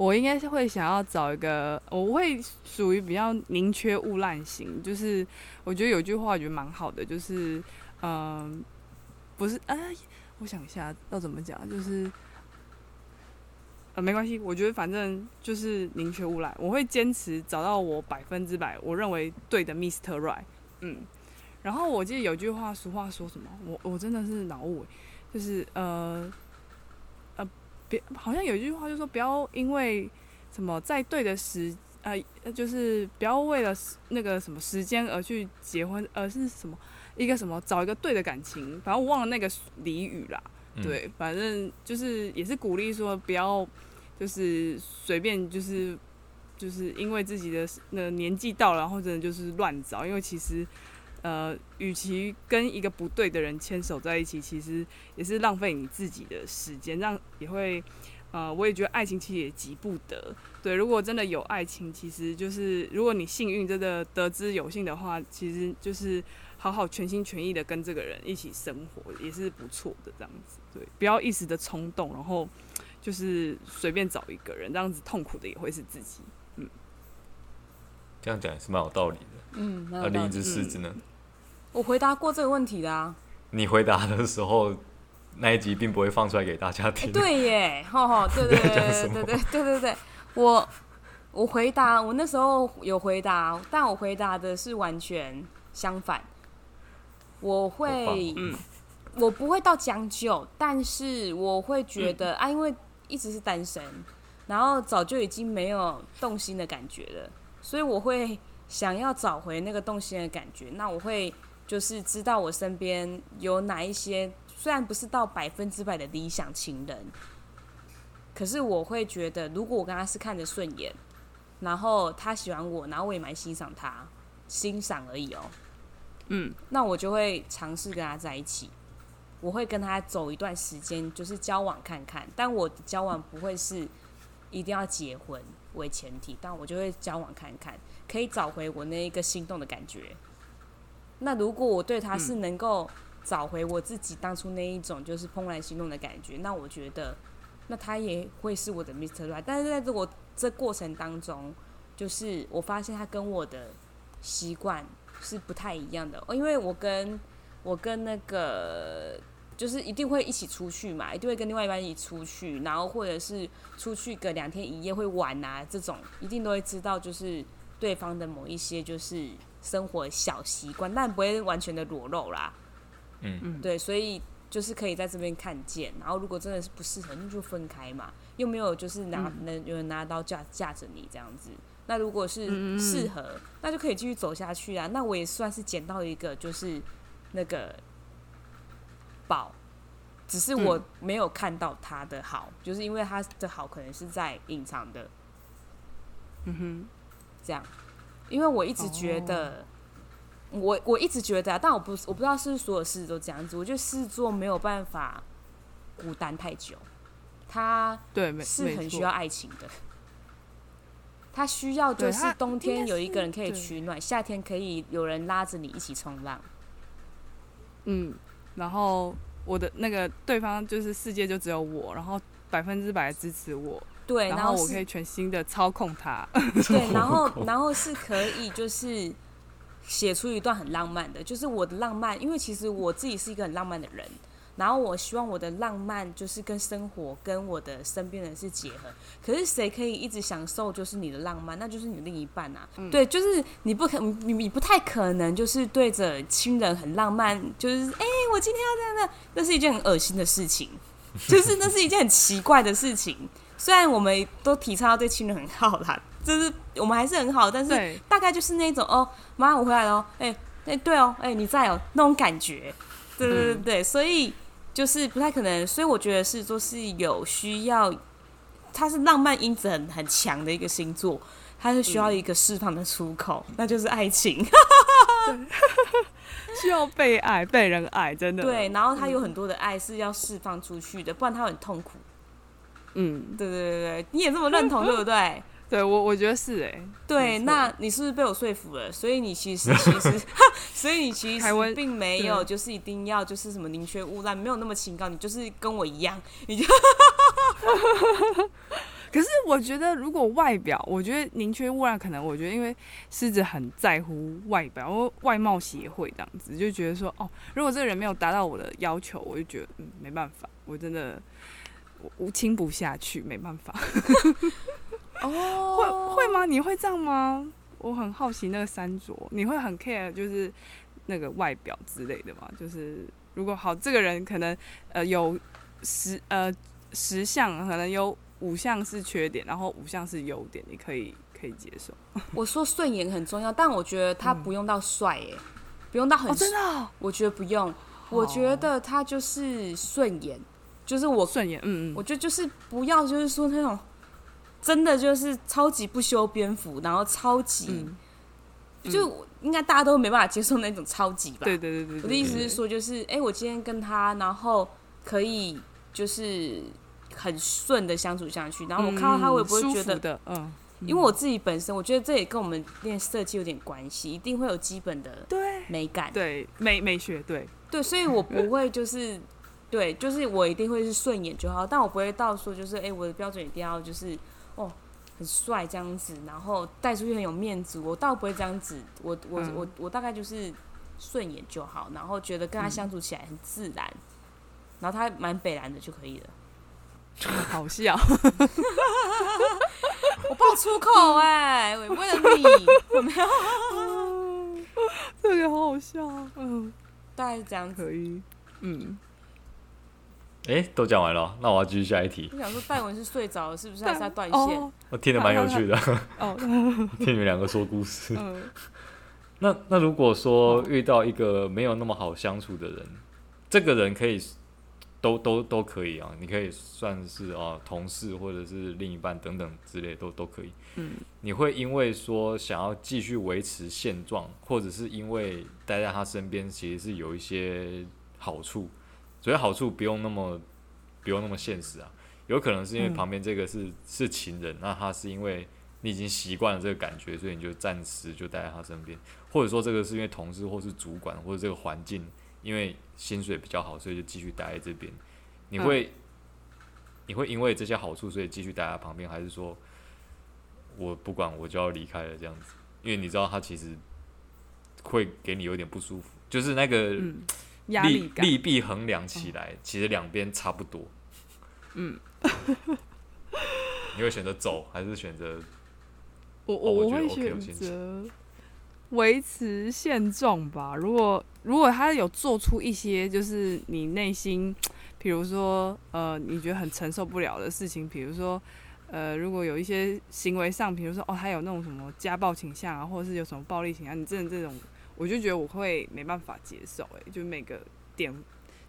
我应该是会想要找一个，我会属于比较宁缺毋滥型，就是我觉得有句话我觉得蛮好的，就是嗯、不是，哎、呃，我想一下要怎么讲，就是呃，没关系，我觉得反正就是宁缺毋滥，我会坚持找到我百分之百我认为对的 Mr. Right，嗯，然后我记得有句话，俗话说什么，我我真的是脑雾，就是呃。别好像有一句话就说不要因为什么在对的时呃就是不要为了那个什么时间而去结婚，而是什么一个什么找一个对的感情，反正我忘了那个俚语啦。对，反正就是也是鼓励说不要就是随便就是就是因为自己的那个年纪到了，然后真的就是乱找，因为其实。呃，与其跟一个不对的人牵手在一起，其实也是浪费你自己的时间，这样也会，呃，我也觉得爱情其实也急不得。对，如果真的有爱情，其实就是如果你幸运真的得之有幸的话，其实就是好好全心全意的跟这个人一起生活，也是不错的。这样子，对，不要一时的冲动，然后就是随便找一个人，这样子痛苦的也会是自己。嗯，这样讲也是蛮有道理的。嗯，那另一只狮子呢？我回答过这个问题的啊。你回答的时候，那一集并不会放出来给大家听。欸、对耶，吼吼，对对 对对对对对对对，我我回答，我那时候有回答，但我回答的是完全相反。我会，嗯，我不会到将就，但是我会觉得、嗯、啊，因为一直是单身，然后早就已经没有动心的感觉了，所以我会想要找回那个动心的感觉。那我会。就是知道我身边有哪一些，虽然不是到百分之百的理想情人，可是我会觉得，如果我跟他是看着顺眼，然后他喜欢我，然后我也蛮欣赏他，欣赏而已哦。嗯，那我就会尝试跟他在一起，我会跟他走一段时间，就是交往看看。但我的交往不会是一定要结婚为前提，但我就会交往看看，可以找回我那一个心动的感觉。那如果我对他是能够找回我自己当初那一种就是怦然心动的感觉，那我觉得，那他也会是我的 Mr. Right。但是在这我这过程当中，就是我发现他跟我的习惯是不太一样的。因为我跟我跟那个就是一定会一起出去嘛，一定会跟另外一半一起出去，然后或者是出去个两天一夜会玩啊，这种一定都会知道，就是对方的某一些就是。生活小习惯，但不会完全的裸露啦。嗯嗯，对，所以就是可以在这边看见。然后，如果真的是不适合，那就分开嘛。又没有就是拿能有人拿刀架架着你这样子。那如果是适合，那就可以继续走下去啊。那我也算是捡到一个就是那个宝，只是我没有看到他的好，就是因为他的好可能是在隐藏的。嗯哼，这样。因为我一直觉得，我我一直觉得啊，但我不我不知道是不是所有狮子都这样子。我觉得狮子座没有办法孤单太久，他对是很需要爱情的。他需要就是冬天有一个人可以取暖，夏天可以有人拉着你一起冲浪。嗯，然后我的那个对方就是世界就只有我，然后百分之百支持我。对，然后我可以全新的操控它。对，然后然后是可以就是写出一段很浪漫的，就是我的浪漫，因为其实我自己是一个很浪漫的人。然后我希望我的浪漫就是跟生活跟我的身边人是结合，可是谁可以一直享受就是你的浪漫，那就是你的另一半啊。嗯、对，就是你不可你你不太可能就是对着亲人很浪漫，就是哎、欸，我今天要这样的，那是一件很恶心的事情，就是那是一件很奇怪的事情。虽然我们都提倡要对亲人很好啦，就是我们还是很好，但是大概就是那种哦，妈，我回来了，哎、欸、哎、欸、对哦，哎、欸、你在哦，那种感觉，对对对对，嗯、所以。就是不太可能，所以我觉得是说是有需要，它是浪漫因子很很强的一个星座，它是需要一个释放的出口，嗯、那就是爱情，需要被爱、被人爱，真的。对，然后他有很多的爱是要释放出去的，不然他很痛苦。嗯，对对对对，你也这么认同，对不对？对我，我觉得是哎、欸。对，那你是不是被我说服了？所以你其实 其实，所以你其实并没有就是一定要就是什么宁缺毋滥，没有那么清高，你就是跟我一样，你就。可是我觉得，如果外表，我觉得宁缺毋滥，可能我觉得因为狮子很在乎外表，外貌协会这样子，就觉得说哦，如果这个人没有达到我的要求，我就觉得嗯没办法，我真的我亲不下去，没办法。哦，会会吗？你会这样吗？我很好奇那个三卓，你会很 care 就是那个外表之类的吗？就是如果好，这个人可能呃有十呃十项，可能有五项是缺点，然后五项是优点，你可以可以接受。我说顺眼很重要，但我觉得他不用到帅耶，不用到很、哦、真的、我觉得不用，我觉得他就是顺眼，就是我顺眼，嗯嗯，我觉得就是不要就是说那种。真的就是超级不修边幅，然后超级，就应该大家都没办法接受那种超级吧？对对对对，对。我的意思是说，就是哎、欸，我今天跟他，然后可以就是很顺的相处下去，然后我看到他，我也不会觉得，嗯，嗯因为我自己本身，我觉得这也跟我们练设计有点关系，一定会有基本的美感，对，对美美学，对对，所以我不会就是对，就是我一定会是顺眼就好，但我不会到说就是哎、欸，我的标准一定要就是。哦，很帅这样子，然后带出去很有面子。我倒不会这样子，我我、嗯、我我大概就是顺眼就好，然后觉得跟他相处起来很自然，嗯、然后他蛮北蓝的就可以了。好笑，我爆粗口哎、欸，为了你，有没有？这个好好笑，嗯，大概是这样可以，嗯。哎、欸，都讲完了，那我要继续下一题。我想说，戴文是睡着了，是不是还是在断线？我、哦、听得蛮有趣的。哦，听你们两个说故事。嗯、那那如果说遇到一个没有那么好相处的人，这个人可以都都都可以啊，你可以算是啊同事或者是另一半等等之类都都可以。嗯，你会因为说想要继续维持现状，或者是因为待在他身边，其实是有一些好处。所以好处不用那么不用那么现实啊，有可能是因为旁边这个是、嗯、是情人，那他是因为你已经习惯了这个感觉，所以你就暂时就待在他身边，或者说这个是因为同事或是主管或者这个环境，因为薪水比较好，所以就继续待在这边。你会、嗯、你会因为这些好处，所以继续待在旁边，还是说我不管我就要离开了这样子？因为你知道他其实会给你有点不舒服，就是那个。嗯利利弊衡量起来，其实两边差不多。嗯，你会选择走，还是选择？我我我会选择维持现状吧。如果如果他有做出一些，就是你内心，比如说呃，你觉得很承受不了的事情，比如说呃，如果有一些行为上，比如说哦，他有那种什么家暴倾向啊，或者是有什么暴力倾向，你真的这种。我就觉得我会没办法接受，哎，就每个点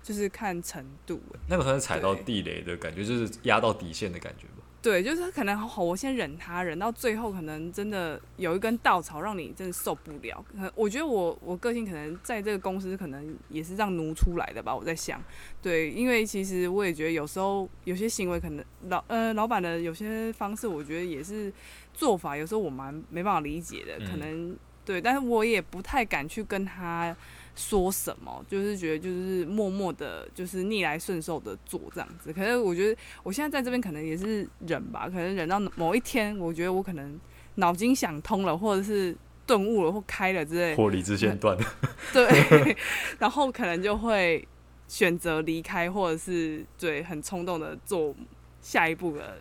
就是看程度，哎，那个可能踩到地雷的感觉，就是压到底线的感觉吧。对，就是可能好，我先忍他，忍到最后可能真的有一根稻草让你真的受不了。可能我觉得我我个性可能在这个公司可能也是这样奴出来的吧。我在想，对，因为其实我也觉得有时候有些行为可能老呃老板的有些方式，我觉得也是做法，有时候我蛮没办法理解的，可能。对，但是我也不太敢去跟他说什么，就是觉得就是默默的，就是逆来顺受的做这样子。可是我觉得我现在在这边可能也是忍吧，可能忍到某一天，我觉得我可能脑筋想通了，或者是顿悟了或开了之类，或理智线断了，对，然后可能就会选择离开，或者是对很冲动的做下一步的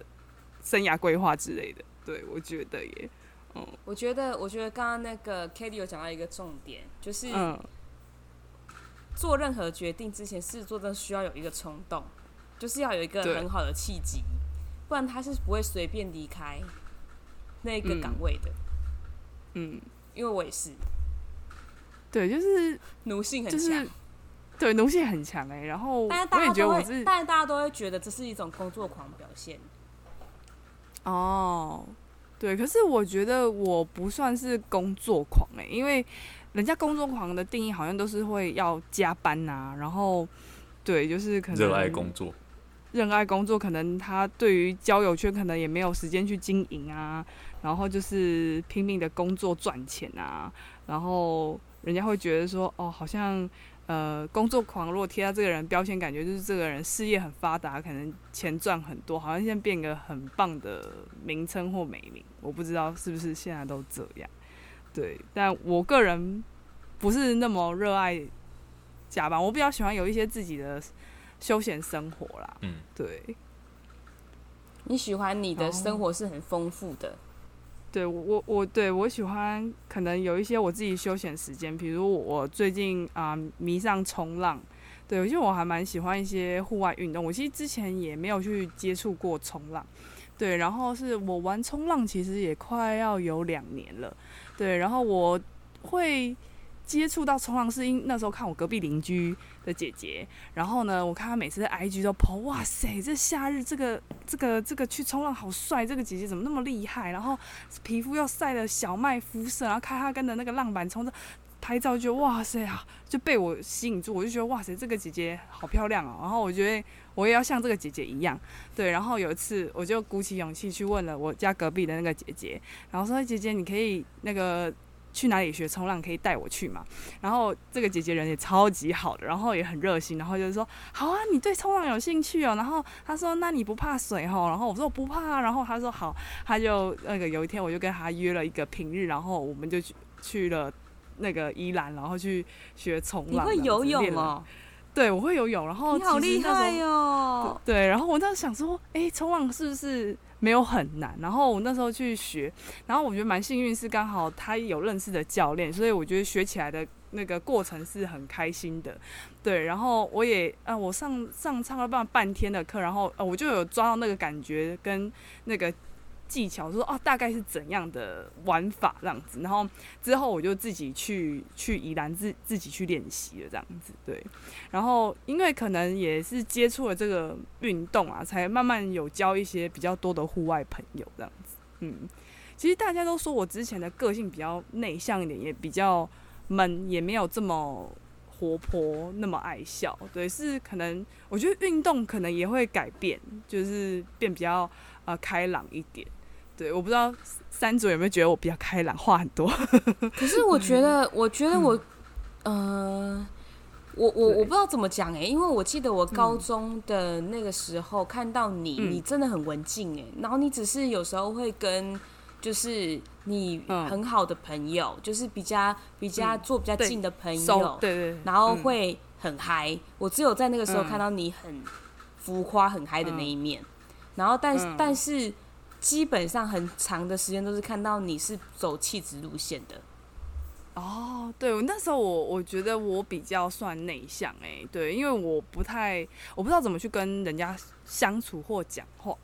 生涯规划之类的。对，我觉得也，嗯，我觉得我觉得刚刚那个 Katie 有讲到一个重点，就是。嗯做任何决定之前，是做的需要有一个冲动，就是要有一个很好的契机，不然他是不会随便离开那个岗位的。嗯，因为我也是，对，就是奴性很强，就是，对，奴性很强哎。然后，但是大家都会，但是大家都会觉得这是一种工作狂表现。哦，对，可是我觉得我不算是工作狂哎，因为。人家工作狂的定义好像都是会要加班呐、啊，然后对，就是可能热爱工作，热爱工作，可能他对于交友圈可能也没有时间去经营啊，然后就是拼命的工作赚钱啊，然后人家会觉得说，哦，好像呃工作狂，如果贴到这个人标签，感觉就是这个人事业很发达，可能钱赚很多，好像现在变个很棒的名称或美名，我不知道是不是现在都这样。对，但我个人不是那么热爱加班，我比较喜欢有一些自己的休闲生活啦。嗯，对。你喜欢你的生活是很丰富的。对，我我我对我喜欢可能有一些我自己休闲时间，比如我最近啊、迷上冲浪，对，因为我还蛮喜欢一些户外运动。我其实之前也没有去接触过冲浪，对，然后是我玩冲浪其实也快要有两年了。对，然后我会接触到冲浪，是因那时候看我隔壁邻居的姐姐，然后呢，我看她每次在 IG 都 po，哇塞，这夏日这个这个这个去冲浪好帅，这个姐姐怎么那么厉害？然后皮肤又晒的小麦肤色，然后看她跟着那个浪板冲着拍照，就哇塞啊，就被我吸引住，我就觉得哇塞，这个姐姐好漂亮哦。然后我觉得我也要像这个姐姐一样，对。然后有一次我就鼓起勇气去问了我家隔壁的那个姐姐，然后说姐姐，你可以那个去哪里学冲浪，可以带我去嘛？然后这个姐姐人也超级好的，然后也很热心，然后就是说好啊，你对冲浪有兴趣哦。然后她说那你不怕水哦？然后我说我不怕。然后她说好，她就那个有一天我就跟她约了一个平日，然后我们就去去了那个宜兰，然后去学冲浪。你会游泳哦？对，我会游泳，然后你好厉害哟、哦！对，然后我当时想说，哎，冲浪是不是没有很难？然后我那时候去学，然后我觉得蛮幸运，是刚好他有认识的教练，所以我觉得学起来的那个过程是很开心的。对，然后我也，呃，我上上唱了半半天的课，然后呃，我就有抓到那个感觉跟那个。技巧说哦，大概是怎样的玩法这样子，然后之后我就自己去去宜兰自自己去练习了这样子，对。然后因为可能也是接触了这个运动啊，才慢慢有交一些比较多的户外朋友这样子。嗯，其实大家都说我之前的个性比较内向一点，也比较闷，也没有这么活泼，那么爱笑。对，是可能我觉得运动可能也会改变，就是变比较呃开朗一点。对，我不知道三组有没有觉得我比较开朗，话很多。可是我觉得，我觉得我，嗯、呃，我我我不知道怎么讲哎，因为我记得我高中的那个时候看到你，嗯、你真的很文静哎，然后你只是有时候会跟，就是你很好的朋友，嗯、就是比较比较坐比较近的朋友，对对，然后会很嗨。我只有在那个时候看到你很浮夸、很嗨的那一面，然后但是但是。基本上很长的时间都是看到你是走气质路线的。哦，对，我那时候我我觉得我比较算内向哎，对，因为我不太我不知道怎么去跟人家相处或讲话。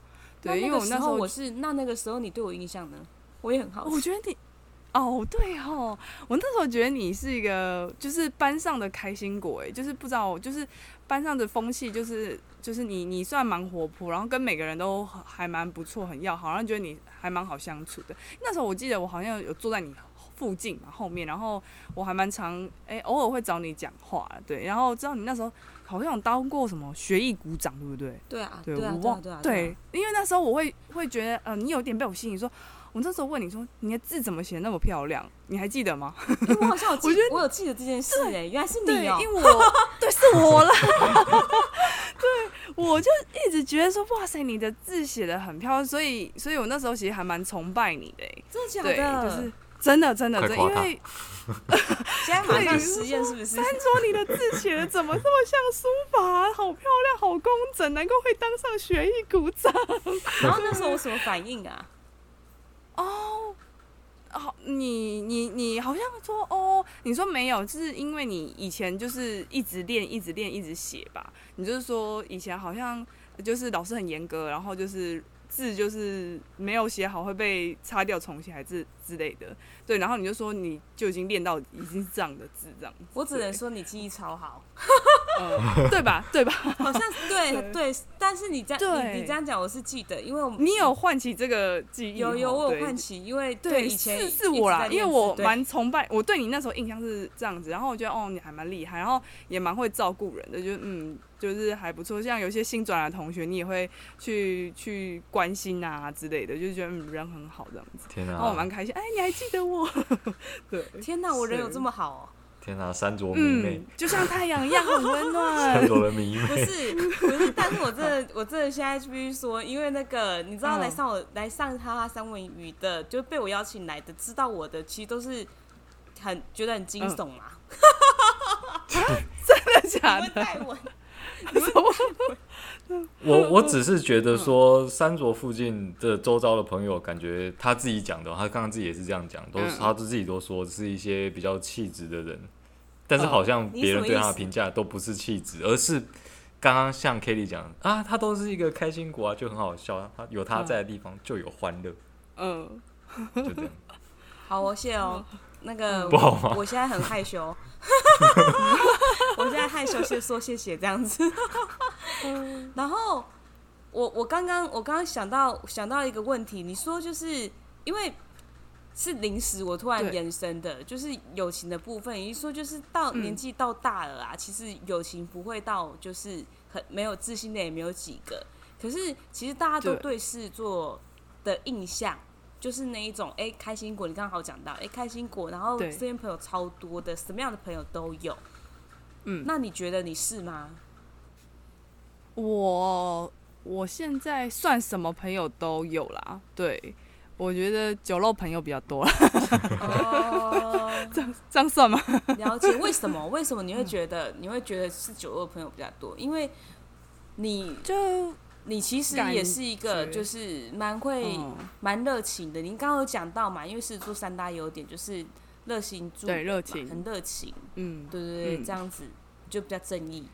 对，因为我那时候我是那那个时候你对我印象呢？我也很好奇。我觉得你哦对哦，我那时候觉得你是一个就是班上的开心果哎，就是不知道就是。班上的风气就是就是你你算蛮活泼，然后跟每个人都还蛮不错，很要好，然后觉得你还蛮好相处的。那时候我记得我好像有坐在你附近嘛后面，然后我还蛮常哎、欸、偶尔会找你讲话，对，然后知道你那时候好像有当过什么学艺股长，对不对？对啊，对，对啊，我忘对啊，对，因为那时候我会会觉得呃你有点被我吸引，说我那时候问你说你的字怎么写那么漂亮？你还记得吗？我好像有记，我觉得我有记得这件事哎、欸，原来是你哦、喔，因为我 对是我啦。对，我就一直觉得说哇塞，你的字写的很漂亮，所以所以我那时候其实还蛮崇拜你的、欸，真的假的？对，就是真的真的，真的因为 现在马上实验是不是？三桌你的字写的怎么这么像书法、啊？好漂亮，好工整，能够会当上学艺鼓掌。然后那时候我什么反应啊？哦，好，你你你好像说哦，你说没有，就是因为你以前就是一直练，一直练，一直写吧。你就是说以前好像就是老师很严格，然后就是字就是没有写好会被擦掉重写，还是之类的。对，然后你就说你就已经练到已经是这样的字这样子。我只能说你记忆超好。嗯，对吧？对吧？好像对对，对，但是你这样你你这样讲，我是记得，因为我你有唤起这个记忆，有有我有唤起，因为对以前是是我啦，因为我蛮崇拜，我对你那时候印象是这样子，然后我觉得哦你还蛮厉害，然后也蛮会照顾人的，就嗯就是还不错，像有些新转来的同学，你也会去去关心啊之类的，就觉得嗯人很好这样子，天啊，然后我蛮开心，哎你还记得我？对，天哪，我人有这么好哦。天哪，三卓迷妹、嗯，就像太阳一样很温暖。三卓的迷妹，不是不是，但是我真的我真的现在必须说，因为那个你知道来上我、嗯、来上哈哈三文鱼的，就被我邀请来的，知道我的其实都是很觉得很惊悚嘛。嗯、真的假的？我我只是觉得说，三卓附近的周遭的朋友，感觉他自己讲的，他刚刚自己也是这样讲，都是他自己都说是一些比较气质的人。但是好像别人对他的评价都不是气质，而是刚刚像 Kelly 讲啊，他都是一个开心果啊，就很好笑。他有他在的地方就有欢乐，嗯，就这样。好，我谢哦。那个不好吗？我现在很害羞，我现在害羞，先说谢谢这样子。然后我我刚刚我刚刚想到想到一个问题，你说就是因为。是临时，我突然延伸的，就是友情的部分。也就是说，就是到年纪到大了啊，嗯、其实友情不会到就是很没有自信的也没有几个。可是其实大家都对事做的印象就是那一种，哎、欸，开心果，你刚刚好讲到，哎、欸，开心果，然后身边朋友超多的，什么样的朋友都有。嗯，那你觉得你是吗？我我现在算什么朋友都有啦，对。我觉得酒肉朋友比较多了，哦，这样这样算吗？了解为什么？为什么你会觉得你会觉得是酒肉朋友比较多？因为你就你其实也是一个就是蛮会蛮热情的。您刚刚有讲到嘛，因为狮子座三大优点就是热心助人，对，热情，很热情。嗯，对对对，这样子就比较正义。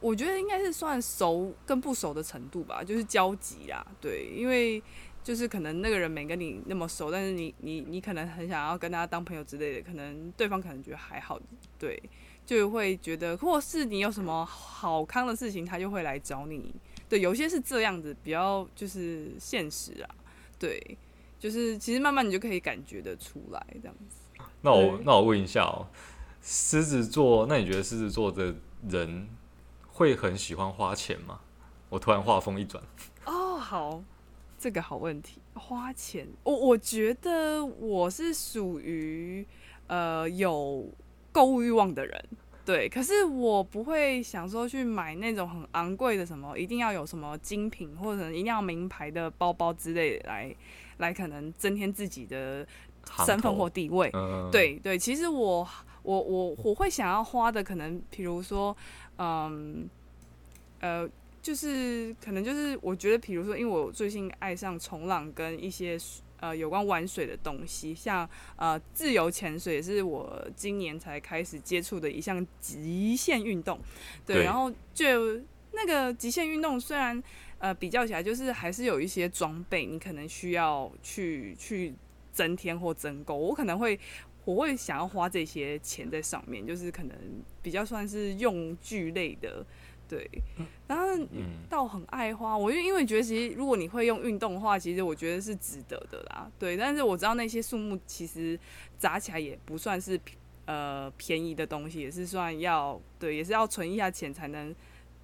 我觉得应该是算熟跟不熟的程度吧，就是交集啊。对，因为。就是可能那个人没跟你那么熟，但是你你你可能很想要跟他当朋友之类的，可能对方可能觉得还好，对，就会觉得或是你有什么好康的事情，他就会来找你。对，有些是这样子，比较就是现实啊，对，就是其实慢慢你就可以感觉得出来这样子。那我那我问一下哦，狮子座，那你觉得狮子座的人会很喜欢花钱吗？我突然话锋一转，哦，好。这个好问题，花钱，我我觉得我是属于呃有购物欲望的人，对，可是我不会想说去买那种很昂贵的什么，一定要有什么精品或者一定要名牌的包包之类的来来可能增添自己的身份或地位，嗯、对对，其实我我我我会想要花的可能，比如说嗯呃。就是可能就是我觉得，比如说，因为我最近爱上冲浪跟一些呃有关玩水的东西，像呃自由潜水也是我今年才开始接触的一项极限运动。对，对，然后就那个极限运动虽然呃比较起来就是还是有一些装备，你可能需要去去增添或增购，我可能会我会想要花这些钱在上面，就是可能比较算是用具类的。对，然后倒很爱花，我就因为觉得其实如果你会用运动的话，其实我觉得是值得的啦。对，但是我知道那些树木其实砸起来也不算是呃便宜的东西，也是算要对，也是要存一下钱才能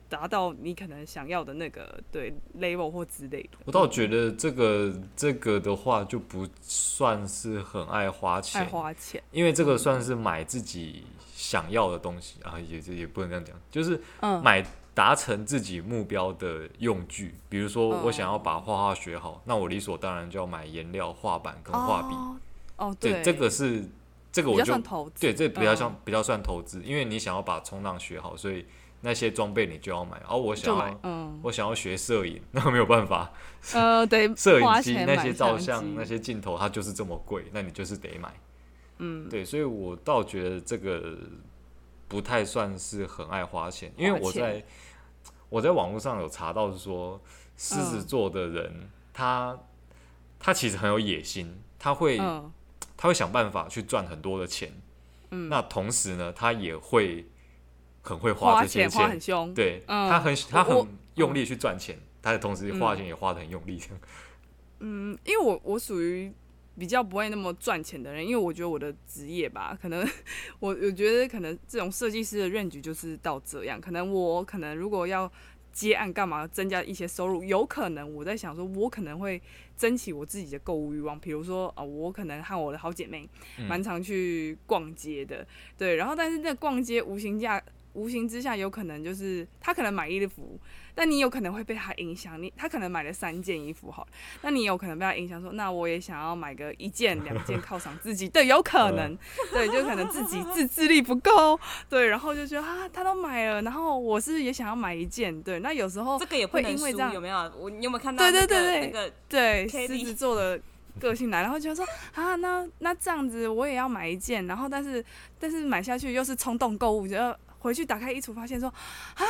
达到你可能想要的那个对 level 或之类的。我倒觉得这个这个的话就不算是很爱花钱，爱花钱，因为这个算是买自己想要的东西啊，也也不能这样讲，就是买达成自己目标的用具。比如说我想要把画画学好，那我理所当然就要买颜料、画板跟画笔。哦，对，这个是这个我就投，对，这比较像比较算投资，因为你想要把冲浪学好，所以。那些装备你就要买，哦，我想要，嗯、我想要学摄影，那没有办法，呃，对，摄影机那些照相那些镜头它就是这么贵，那你就是得买，嗯，对，所以我倒觉得这个不太算是很爱花钱，因为我在我在网络上有查到是说，狮子座的人、嗯、他他其实很有野心，他会、嗯、他会想办法去赚很多的钱，嗯，那同时呢，他也会。很会花这些钱，很凶，对、嗯、他很他很用力去赚钱，他的同时花钱也花的很用力。嗯，因为我我属于比较不会那么赚钱的人，因为我觉得我的职业吧，可能 我我觉得可能这种设计师的 range 就是到这样，可能我可能如果要接案干嘛增加一些收入，有可能我在想说，我可能会争取我自己的购物欲望，比如说啊、呃，我可能和我的好姐妹蛮常去逛街的，对，然后但是那逛街无形价。无形之下，有可能就是他可能买衣服，但你有可能会被他影响。你他可能买了三件衣服，好，那你有可能被他影响，说那我也想要买个一件、两件犒赏自己。对，有可能，对，就可能自己自制力不够，对，然后就觉得啊，他都买了，然后我是也想要买一件？对，那有时候这个也会因为这样，有没有？我你有没有看到、那个？对对对对，那个对狮子座的个性来，然后就说啊，那那这样子我也要买一件，然后但是但是买下去又是冲动购物，觉得。回去打开衣橱，发现说啊，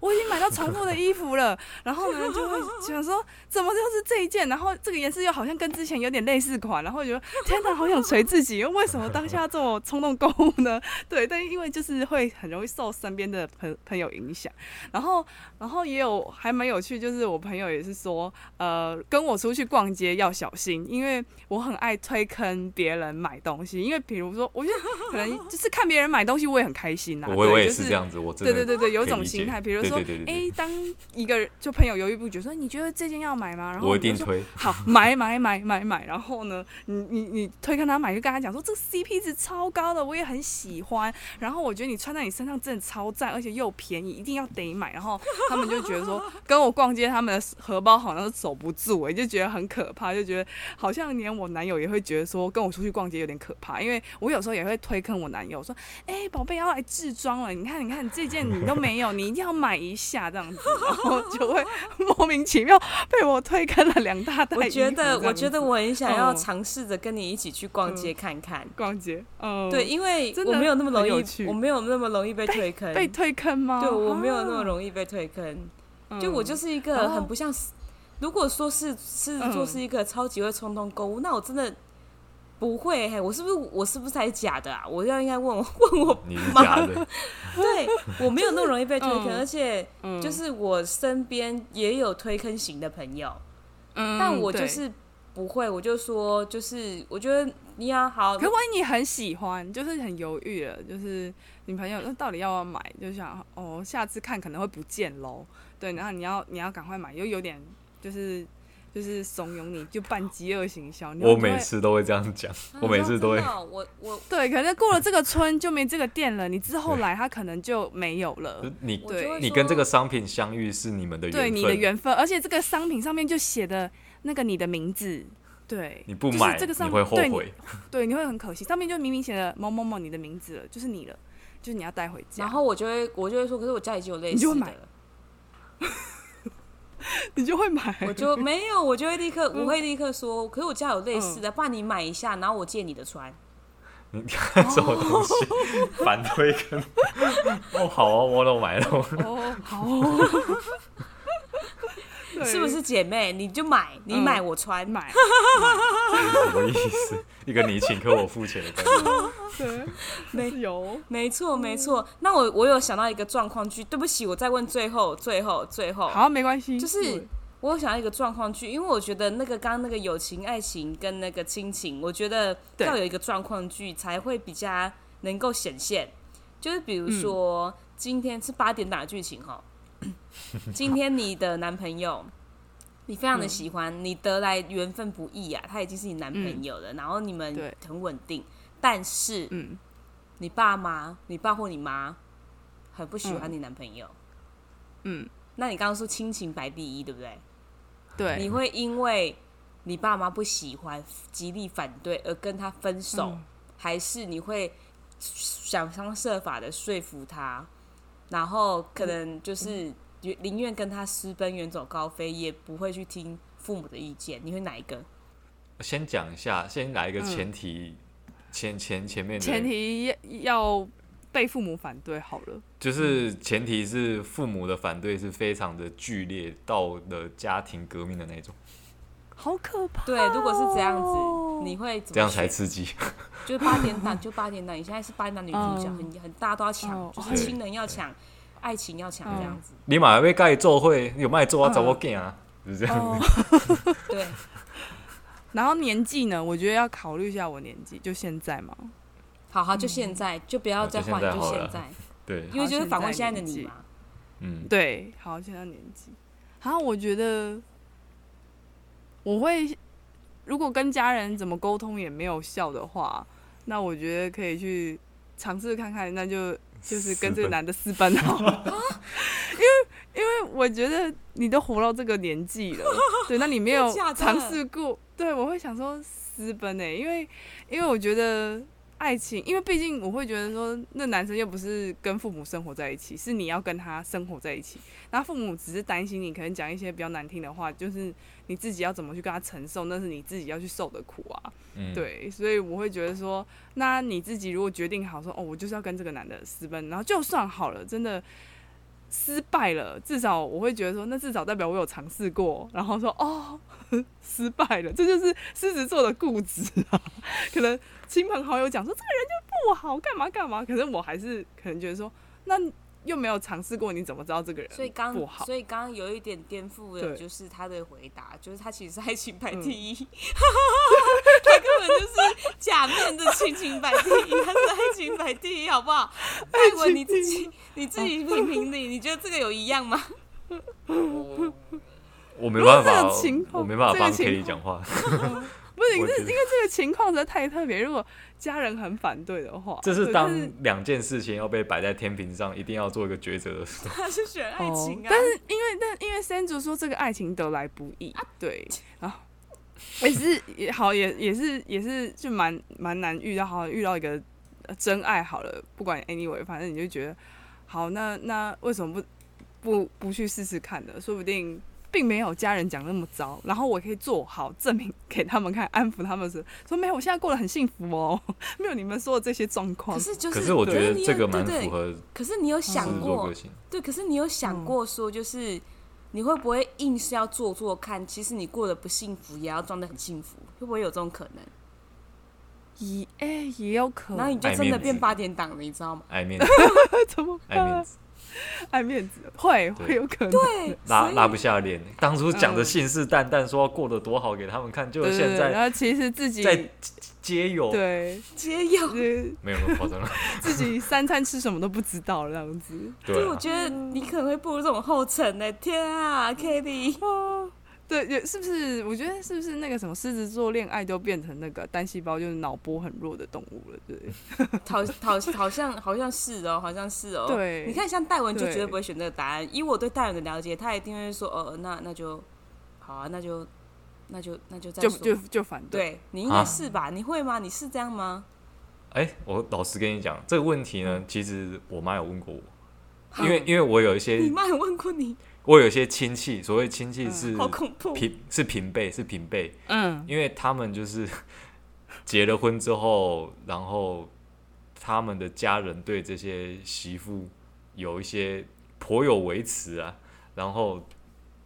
我已经买到重复的衣服了。然后呢，就会想说，怎么就是这一件？然后这个颜色又好像跟之前有点类似款。然后觉得天哪，好想捶自己，为什么当下这么冲动购物呢？对，但因为就是会很容易受身边的朋朋友影响。然后，然后也有还蛮有趣，就是我朋友也是说，呃，跟我出去逛街要小心，因为我很爱推坑别人买东西。因为比如说，我觉得可能就是看别人买东西，我也很开心呐。我也是。是这样子，我对对对对，有一种心态，比如说，哎，当一个就朋友犹豫不决，说你觉得这件要买吗？然后我，我一定推，好买买买买买。然后呢，你你你推跟他买，就跟他讲说这个 CP 值超高的，我也很喜欢。然后我觉得你穿在你身上真的超赞，而且又便宜，一定要得买。然后他们就觉得说，跟我逛街，他们的荷包好像是守不住，哎，就觉得很可怕，就觉得好像连我男友也会觉得说，跟我出去逛街有点可怕，因为我有时候也会推坑我男友说，哎，宝贝要来置装了，你看。你看这件你都没有，你一定要买一下这样子，然后就会莫名其妙被我推开了两大袋。我觉得，我觉得我很想要尝试着跟你一起去逛街看看。嗯、逛街，嗯，对，因为我没有那么容易，我没有那么容易被推坑。被，被推坑吗？对，我没有那么容易被推坑。啊、就我就是一个很不像，如果说是狮子座是一个超级会冲动购物，那我真的。不会，嘿，我是不是我是不是才假的啊？我要应该问我 问我妈。对，我没有那么容易被推坑，嗯、而且就是我身边也有推坑型的朋友，嗯、但我就是不会，我就说就是我觉得你要好。可万一你很喜欢，就是很犹豫了，就是女朋友那到底要不要买？就想哦，下次看可能会不见喽。对，然后你要你要赶快买，又有点就是。就是怂恿你，就办饥饿行销。我每次都会这样讲，啊、我每次都会。我我对，可能过了这个村就没这个店了，你之后来他可能就没有了。你对，你跟这个商品相遇是你们的缘分，对你的缘分，而且这个商品上面就写的那个你的名字，对，你不买这个商品你会后悔，对，对，你会很可惜。上面就明明写了某某某你的名字了，就是你了，就是你要带回家。然后我就会我就会说，可是我家已经有类似的。你就会买，我就没有，我就会立刻，我会立刻说，可是我家有类似的，不然你买一下，然后我借你的穿。你看这种东西？反推跟？哦，好啊，我都买了。哦，好哦。是不是姐妹？你就买，你买我穿，买。什么意思？一个你请客我付钱的感觉。对，没有，没错，没错。那我我有想到一个状况剧，对不起，我再问最后，最后，最后。好，没关系。就是我有想到一个状况剧，因为我觉得那个刚刚那个友情、爱情跟那个亲情，我觉得要有一个状况剧才会比较能够显现。就是比如说今天是八点档的剧情哈。今天你的男朋友，你非常的喜欢，嗯、你得来缘分不易啊，他已经是你男朋友了，嗯、然后你们很稳定，但是，嗯，你爸妈，你爸或你妈很不喜欢你男朋友，嗯，那你刚刚说亲情排第一，对不对？对，你会因为你爸妈不喜欢，极力反对而跟他分手，嗯、还是你会想方设法的说服他，然后可能就是宁愿跟他私奔远走高飞，也不会去听父母的意见？你会哪一个？先讲一下，先来一个前提，嗯、前前前面的前提要被父母反对好了，就是前提是父母的反对是非常的剧烈，到了家庭革命的那种。好可怕、哦！对，如果是这样子，你会怎么这样才刺激？就是八点档，就八点档。你现在是八点档女主角，很很大家都要抢，就是亲人要抢，爱情要抢，这样子。你马上被盖做会有卖做啊，找我干啊，是这样子。对。然后年纪呢？我觉得要考虑一下我年纪，就现在嘛。好好，就现在，就不要再换，就现在。对。因为就是反观现在的你嘛。嗯。对，好，现在年纪。然后，我觉得。我会，如果跟家人怎么沟通也没有效的话，那我觉得可以去尝试看看，那就就是跟这个 男的私奔好了。因为因为我觉得你都活到这个年纪了，对，那你没有尝试过，对，我会想说私奔呢、欸，因为因为我觉得。爱情，因为毕竟我会觉得说，那男生又不是跟父母生活在一起，是你要跟他生活在一起。那父母只是担心你可能讲一些比较难听的话，就是你自己要怎么去跟他承受，那是你自己要去受的苦啊。嗯、对，所以我会觉得说，那你自己如果决定好说，哦，我就是要跟这个男的私奔，然后就算好了，真的。失败了，至少我会觉得说，那至少代表我有尝试过，然后说哦，失败了，这就是狮子座的固执啊。可能亲朋好友讲说这个人就不好，干嘛干嘛，可是我还是可能觉得说那。又没有尝试过，你怎么知道这个人不好？所以刚，所以刚刚有一点颠覆的，就是他的回答，就是他其实是爱情排第一，嗯、他根本就是假面的亲情排第一，他是爱情排第一，好不好？艾文你自己你自己评评理，你觉得这个有一样吗？我，我没办法，我没办法帮 Kelly 讲话。不是，因为这个情况实在太特别。如果家人很反对的话，这是当两件事情要被摆在天平上，一定要做一个抉择的时候。他是选爱情啊，但是因为但因为山竹说这个爱情得来不易，对 啊，也是也好，也也是也是就蛮蛮难遇到，好遇到一个真爱好了，不管 anyway，反正你就觉得好，那那为什么不不不去试试看呢？说不定。并没有家人讲那么糟，然后我可以做好证明给他们看，安抚他们是说没有，我现在过得很幸福哦，没有你们说的这些状况。可是就是，可是我觉得这个蛮符合。可是你有想过，对，可是你有想过说，就是你会不会硬是要做做看？其实你过得不幸福，也要装得很幸福，会不会有这种可能？也哎，也有可能。然后你就真的变八点档了，你知道吗？爱面子，怎么爱面子？爱面子会会有可能，对，拉拉不下脸。当初讲的信誓旦旦说过得多好给他们看，就现在，然后其实自己在街友，对街友，没有那么夸张了。自己三餐吃什么都不知道这样子。对，我觉得你可能会步入这种后尘呢。天啊，Kitty。对，也是不是？我觉得是不是那个什么狮子座恋爱都变成那个单细胞，就是脑波很弱的动物了？对，好，好，好像好像是哦，好像是哦。对，你看像戴文就绝对不会选这个答案。以我对戴文的了解，他一定会说，哦，那那就好啊，那就那就那就再说，就就就反对。对，你应该是吧？你会吗？你是这样吗？哎，我老实跟你讲，这个问题呢，其实我妈有问过我，因为因为我有一些，你妈有问过你。我有些亲戚，所谓亲戚是平、嗯、是平辈是平辈，嗯，因为他们就是 结了婚之后，然后他们的家人对这些媳妇有一些颇有维持啊，然后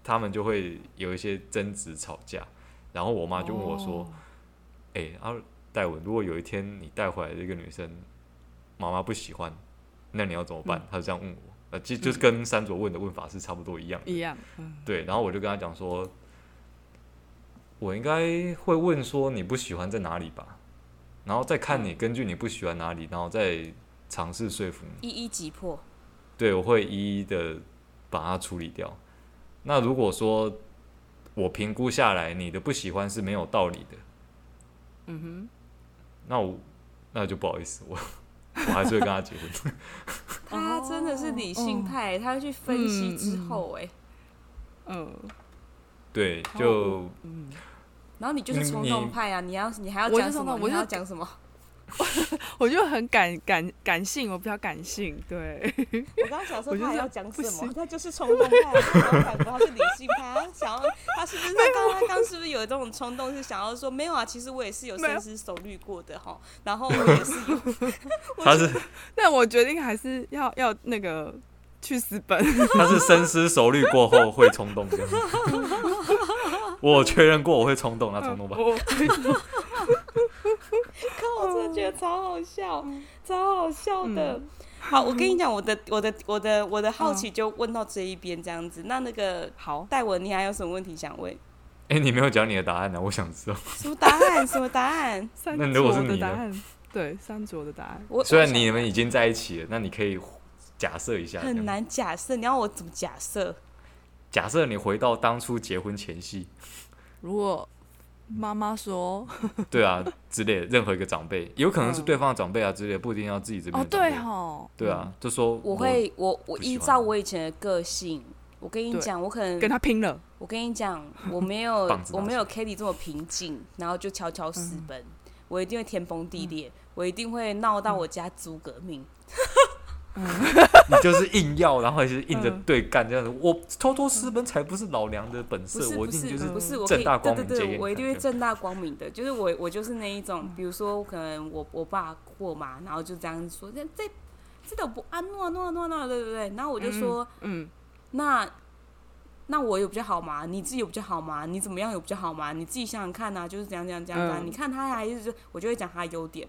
他们就会有一些争执吵架，然后我妈就问我说：“哎、哦，啊，戴文，如果有一天你带回来的一个女生，妈妈不喜欢，那你要怎么办？”她、嗯、就这样问我。就就是跟三卓问的问法是差不多一样的，一样，对。然后我就跟他讲说，我应该会问说你不喜欢在哪里吧，然后再看你根据你不喜欢哪里，然后再尝试说服你，一一击破。对，我会一一的把它处理掉。那如果说我评估下来，你的不喜欢是没有道理的，嗯哼，那我那就不好意思，我我还是会跟他结婚。他真的是理性派，他会去分析之后，哎，嗯，对，就嗯，然后你就是冲动派啊，你要你还要讲什么？我要讲什么？我就很感感感性，我比较感性。对，我刚刚想说他还要讲什么，他就是冲动派，他反驳，他是理性派。他想要，他是不是 他刚刚刚是不是有这种冲动，是想要说没有啊？其实我也是有深思熟虑过的哈。然后我也是有，他是，但我决定还是要要那个去私奔。他是深思熟虑过后会冲动的。我确认过我会冲动，那冲动吧。靠！我真的觉得超好笑，嗯、超好笑的。嗯、好，我跟你讲，我的、我的、我的、我的好奇就问到这一边这样子。嗯、那那个好，戴文，你还有什么问题想问？哎、欸，你没有讲你的答案呢、啊？我想知道什么答案？什么答案？那如果是你的答案，对，三卓的答案。我虽然你们已经在一起了，那你可以假设一下。很难假设，你要我怎么假设？假设你回到当初结婚前夕，如果。妈妈说：“ 对啊，之类的，任何一个长辈，有可能是对方的长辈啊之类的，不一定要自己这边。哦，对哦，对啊，就说我会，我我依照我以前的个性，我跟你讲，我可能跟他拼了。我跟你讲，我没有，我没有 Kitty 这么平静，然后就悄悄私奔，我一定会天崩地裂，我一定会闹到我家族革命。” 你就是硬要，然后还是硬着对干这样子。我偷偷私奔才不是老娘的本色，我一定就是不是正大光明。对对对，我一定会正大光明的。就是我我就是那一种，比如说可能我我爸过嘛，然后就这样子说，这这这都不安诺诺诺诺，对对对。然后我就说，嗯，那那我有比较好吗？你自己有比较好吗？你怎么样有比较好吗？你自己想想看呐，就是这样这样这样。你看他还是，我就会讲他的优点。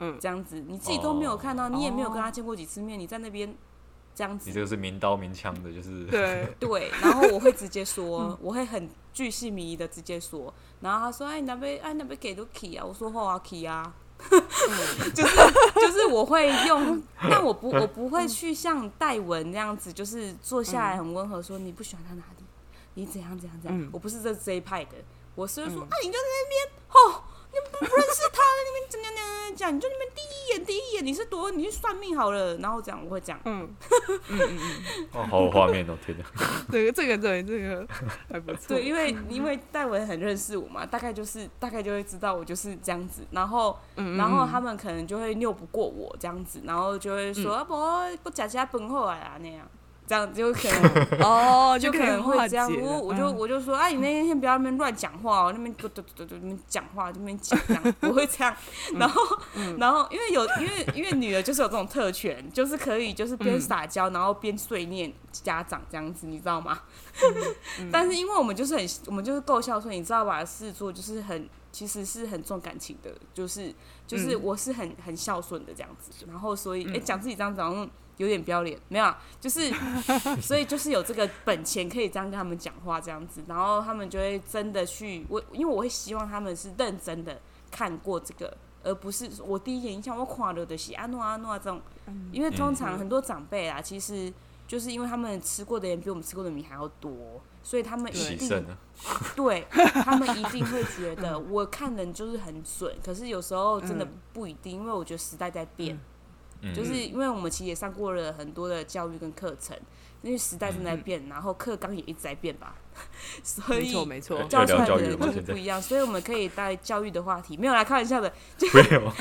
嗯，这样子你自己都没有看到，你也没有跟他见过几次面，你在那边这样子，你这个是明刀明枪的，就是对 对。然后我会直接说，我会很巨细靡遗的直接说。然后他说：“哎，那边哎那边给都起啊。”我说：“好啊，，key 啊。” 就是就是我会用，但我不我不会去像戴文那样子，就是坐下来很温和说：“你不喜欢他哪里？你怎样怎样怎样？”我不是这这一派的，我是说：“啊，你就在那边吼。”你不认识他，在那边怎样怎样讲？你就那边第一眼，第一眼你是多，你去算命好了。然后这样我会讲，嗯嗯嗯嗯，哦，好有画面哦，天哪！这个这个对这个还不错。对，因为因为戴文很认识我嘛，大概就是大概就会知道我就是这样子。然后然后他们可能就会拗不过我这样子，然后就会说啊不，不假假本后来啊那样。这样就可能哦，就可能 会这样。我我就我就说，啊，你那天先不要那边乱讲话哦，那边嘟嘟嘟嘟嘟那边讲话，那边讲这样，不会这样。然后然后因为有因为因为女儿就是有这种特权，就是可以就是边撒娇然后边碎念家长这样子，你知道吗？但是因为我们就是很我们就是够孝顺，你知道吧？事做就是很其实是很重感情的，就是就是我是很很孝顺的这样子。然后所以哎，讲自己这样子好像。有点不要脸，没有、啊，就是，所以就是有这个本钱可以这样跟他们讲话这样子，然后他们就会真的去，我因为我会希望他们是认真的看过这个，而不是我第一眼印象我看了的是阿诺阿诺这种，因为通常很多长辈啊，其实就是因为他们吃过的盐比我们吃过的米还要多，所以他们一定对，他们一定会觉得我看人就是很准，可是有时候真的不一定，因为我觉得时代在变。就是因为我们其实也上过了很多的教育跟课程，因为时代正在变，然后课纲也一直在变吧，所以没错没错，教出来的人就是不一样，所以我们可以带教育的话题，没有来开玩笑的，没有。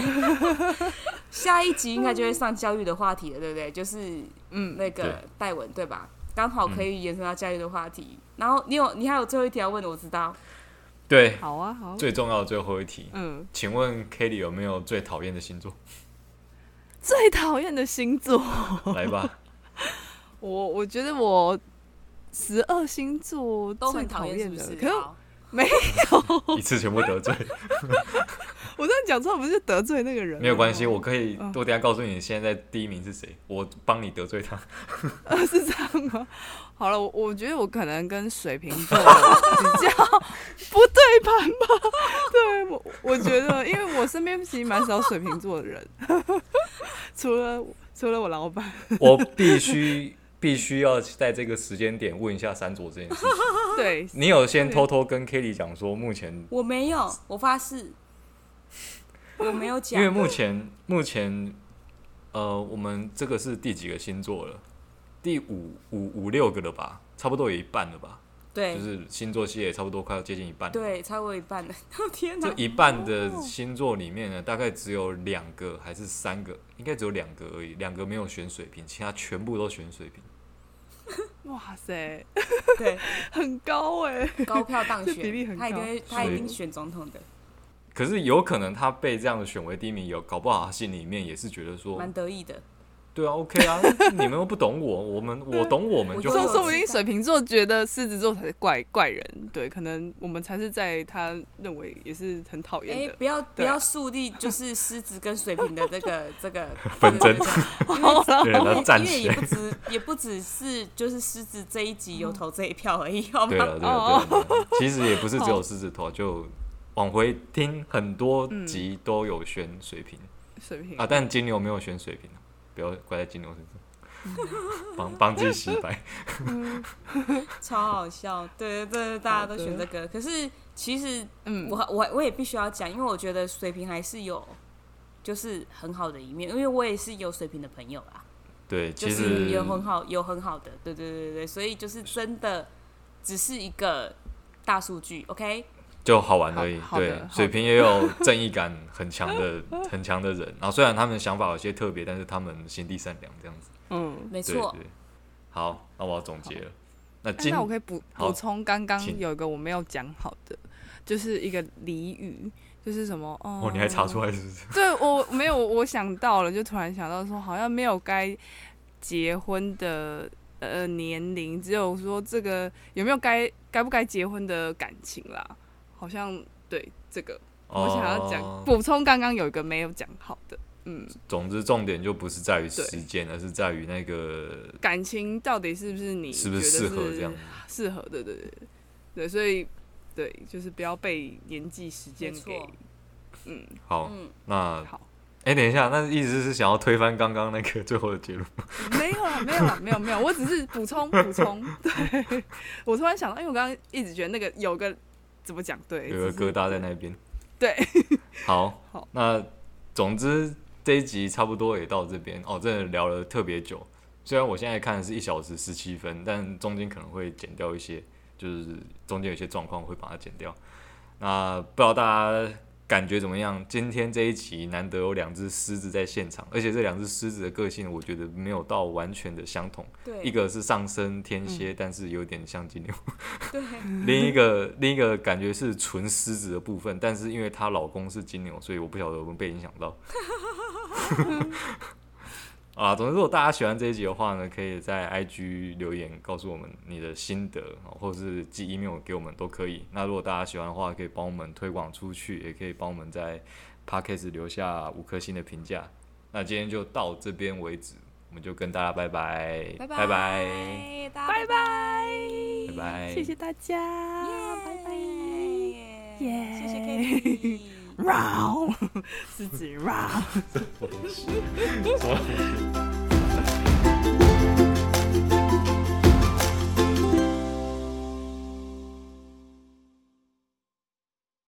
下一集应该就会上教育的话题了，对不对？就是嗯，那个戴文对吧？刚好可以延伸到教育的话题。然后你有你还有最后一题要问的，我知道。对，好啊好。最重要的最后一题，嗯，请问 Kelly 有没有最讨厌的星座？最讨厌的星座，来吧。我我觉得我十二星座都很讨厌的，可是没有一次全部得罪。我这样讲错，不是得罪那个人？没有关系，我可以多等下告诉你，现在第一名是谁，我帮你得罪他。是这样吗？好了，我我觉得我可能跟水瓶座 比较不对盘吧。对我，我觉得，因为我身边其实蛮少水瓶座的人，除了除了我老板。我必须必须要在这个时间点问一下三佐这件事情。对，你有先偷偷跟 Kelly 讲说，目前我没有，我发誓，我没有讲。因为目前目前，呃，我们这个是第几个星座了？第五五五六个了吧？差不多有一半了吧？对，就是星座系列差不多快要接近一半。对，超过一半了。哦天哪！这一半的星座里面呢，大概只有两个还是三个，应该只有两个而已，两个没有选水平，其他全部都选水平。哇塞，对，很高哎，高票当选，比例很高，他一定他一定选总统的。可是有可能他被这样的选为第一名，有搞不好他心里面也是觉得说蛮得意的。对啊，OK 啊，你们又不懂我，我们我 懂我们就好。说说不定水瓶座觉得狮子座才是怪怪人，对，可能我们才是在他认为也是很讨厌的。哎、欸，不要不要树立就是狮子跟水瓶的这个 这个 纷争，因为因为因为也不止也不只是就是狮子这一集有投这一票而已，好吗？对了对了对了，其实也不是只有狮子投，就往回听很多集都有选水瓶，水瓶。啊，但金牛没有选水瓶。不要怪在金牛身上，帮帮自己洗白，超好笑。对对对，大家都选这个。可是其实，嗯，我我我也必须要讲，因为我觉得水瓶还是有就是很好的一面，因为我也是有水瓶的朋友啊。对，其实就是有很好有很好的，对对对对，所以就是真的只是一个大数据，OK。就好玩而已，对，水瓶也有正义感很强的、很强的人。然后虽然他们想法有些特别，但是他们心地善良，这样子。嗯，没错。好，那我要总结了。那今那我可以补补充，刚刚有一个我没有讲好的，就是一个俚语，就是什么？哦，你还查出来是不是？对，我没有，我想到了，就突然想到说，好像没有该结婚的呃年龄，只有说这个有没有该该不该结婚的感情啦。好像对这个，我想要讲补充，刚刚有一个没有讲好的，嗯。总之，重点就不是在于时间，而是在于那个感情到底是不是你是不是适合这样适合的，对对对，所以对，就是不要被年纪时间给，嗯，好，那好，哎，等一下，那意思是想要推翻刚刚那个最后的结论？没有啊，没有啊，没有没有，我只是补充补充。对，我突然想到，因为我刚刚一直觉得那个有个。怎么讲？对，有个疙瘩在那边。对，好，好，那总之这一集差不多也到这边哦，真的聊了特别久。虽然我现在看的是一小时十七分，但中间可能会剪掉一些，就是中间有些状况会把它剪掉。那不知道大家。感觉怎么样？今天这一集难得有两只狮子在现场，而且这两只狮子的个性，我觉得没有到完全的相同。对，一个是上升天蝎，嗯、但是有点像金牛。对，另一个另一个感觉是纯狮子的部分，但是因为她老公是金牛，所以我不晓得我们被影响到。啊，总之，如果大家喜欢这一集的话呢，可以在 IG 留言告诉我们你的心得，或者是寄 email 给我们都可以。那如果大家喜欢的话，可以帮我们推广出去，也可以帮我们在 Podcast 留下五颗星的评价。那今天就到这边为止，我们就跟大家拜拜，拜拜，拜拜，拜拜，拜，谢谢大家，拜拜，耶，谢谢。Round，狮子 Round，什么东西？